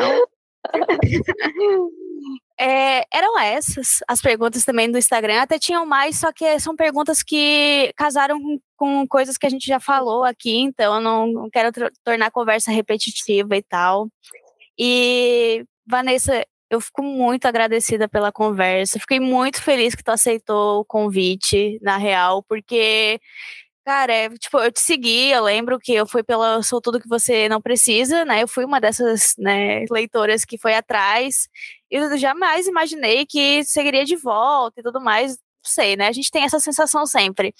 é, eram essas as perguntas também do Instagram. Até tinham mais, só que são perguntas que casaram com, com coisas que a gente já falou aqui, então eu não, não quero tornar a conversa repetitiva e tal. E, Vanessa, eu fico muito agradecida pela conversa. Fiquei muito feliz que tu aceitou o convite, na real, porque Cara, é, tipo, eu te segui, eu lembro que eu fui pela Sou Tudo Que Você Não Precisa, né? Eu fui uma dessas né, leitoras que foi atrás. E eu jamais imaginei que seguiria de volta e tudo mais. Não sei, né? A gente tem essa sensação sempre.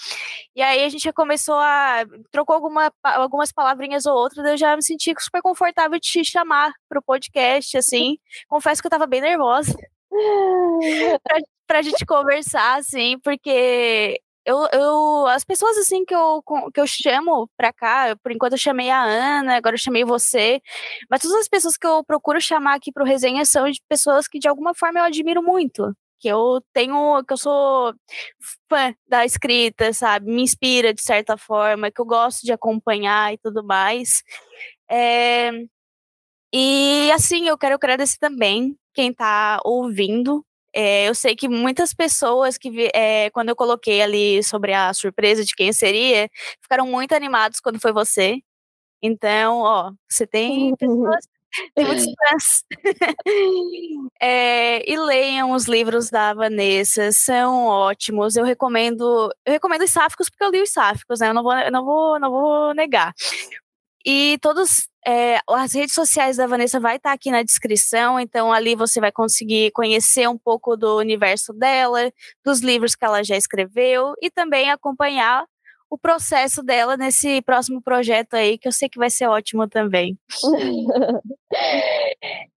E aí a gente começou a. trocou alguma, algumas palavrinhas ou outras, eu já me senti super confortável de te chamar pro podcast, assim. Confesso que eu tava bem nervosa. pra, pra gente conversar, assim, porque eu, eu, as pessoas assim que eu, que eu chamo pra cá, por enquanto eu chamei a Ana, agora eu chamei você, mas todas as pessoas que eu procuro chamar aqui pro resenha são de pessoas que de alguma forma eu admiro muito. Que eu tenho, que eu sou fã da escrita, sabe? Me inspira de certa forma, que eu gosto de acompanhar e tudo mais. É, e assim, eu quero agradecer também quem tá ouvindo é, eu sei que muitas pessoas que, é, quando eu coloquei ali sobre a surpresa de quem seria, ficaram muito animados quando foi você. Então, ó, você tem pessoas tem muitos fãs. é, e leiam os livros da Vanessa, são ótimos. Eu recomendo, eu recomendo os sáficos porque eu li os sáficos, né? Eu não vou, eu não vou, não vou negar. E todos é, as redes sociais da Vanessa vai estar tá aqui na descrição, então ali você vai conseguir conhecer um pouco do universo dela, dos livros que ela já escreveu e também acompanhar o processo dela nesse próximo projeto aí, que eu sei que vai ser ótimo também.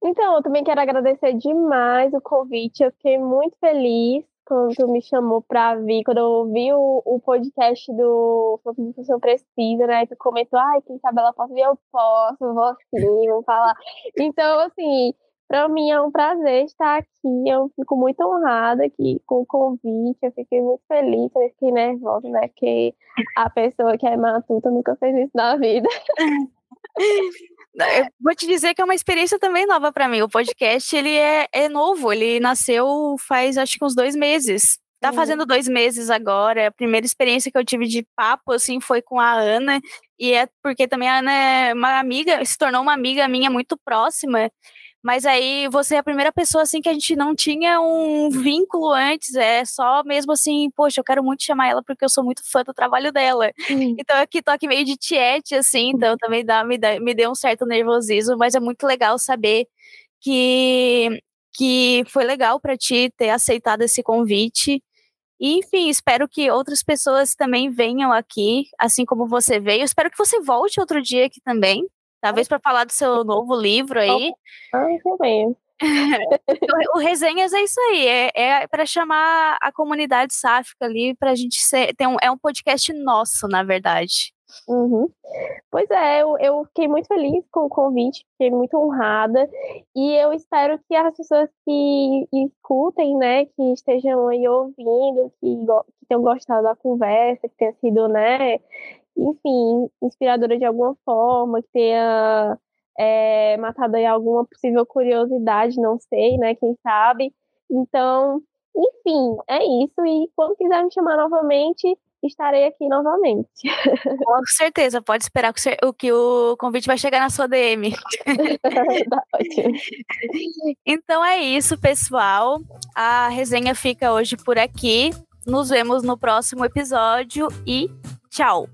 então, eu também quero agradecer demais o convite, eu fiquei muito feliz quando tu me chamou pra vir, quando eu ouvi o, o podcast do Profissão Precisa, né? Tu comentou, ai, quem sabe ela pode vir, eu posso, vou sim, vou falar. Então, assim, para mim é um prazer estar aqui. Eu fico muito honrada aqui com o convite. Eu fiquei muito feliz, eu fiquei nervosa, né? Que a pessoa que é matuta nunca fez isso na vida. Eu vou te dizer que é uma experiência também nova para mim. O podcast ele é, é novo, ele nasceu faz acho que uns dois meses. Tá uhum. fazendo dois meses agora. A primeira experiência que eu tive de papo assim foi com a Ana e é porque também a Ana é uma amiga, se tornou uma amiga minha muito próxima. Mas aí você é a primeira pessoa assim que a gente não tinha um vínculo antes, é só mesmo assim, poxa, eu quero muito chamar ela porque eu sou muito fã do trabalho dela. Uhum. Então aqui tô aqui meio de tiete assim, então também dá me, dá, me deu um certo nervosismo, mas é muito legal saber que que foi legal para ti ter aceitado esse convite. E, enfim, espero que outras pessoas também venham aqui, assim como você veio. Espero que você volte outro dia aqui também. Talvez para falar do seu novo livro aí. Ah, também. o Resenhas é isso aí, é, é para chamar a comunidade sáfica ali, para a gente ser. Tem um, é um podcast nosso, na verdade. Uhum. Pois é, eu, eu fiquei muito feliz com o convite, fiquei muito honrada, e eu espero que as pessoas que escutem, né, que estejam aí ouvindo, que, que tenham gostado da conversa, que tenha sido, né, enfim, inspiradora de alguma forma, que tenha é, matado aí alguma possível curiosidade, não sei, né? Quem sabe. Então, enfim, é isso. E quando quiser me chamar novamente, estarei aqui novamente. Com certeza, pode esperar que o, que o convite vai chegar na sua DM. então é isso, pessoal. A resenha fica hoje por aqui. Nos vemos no próximo episódio e tchau!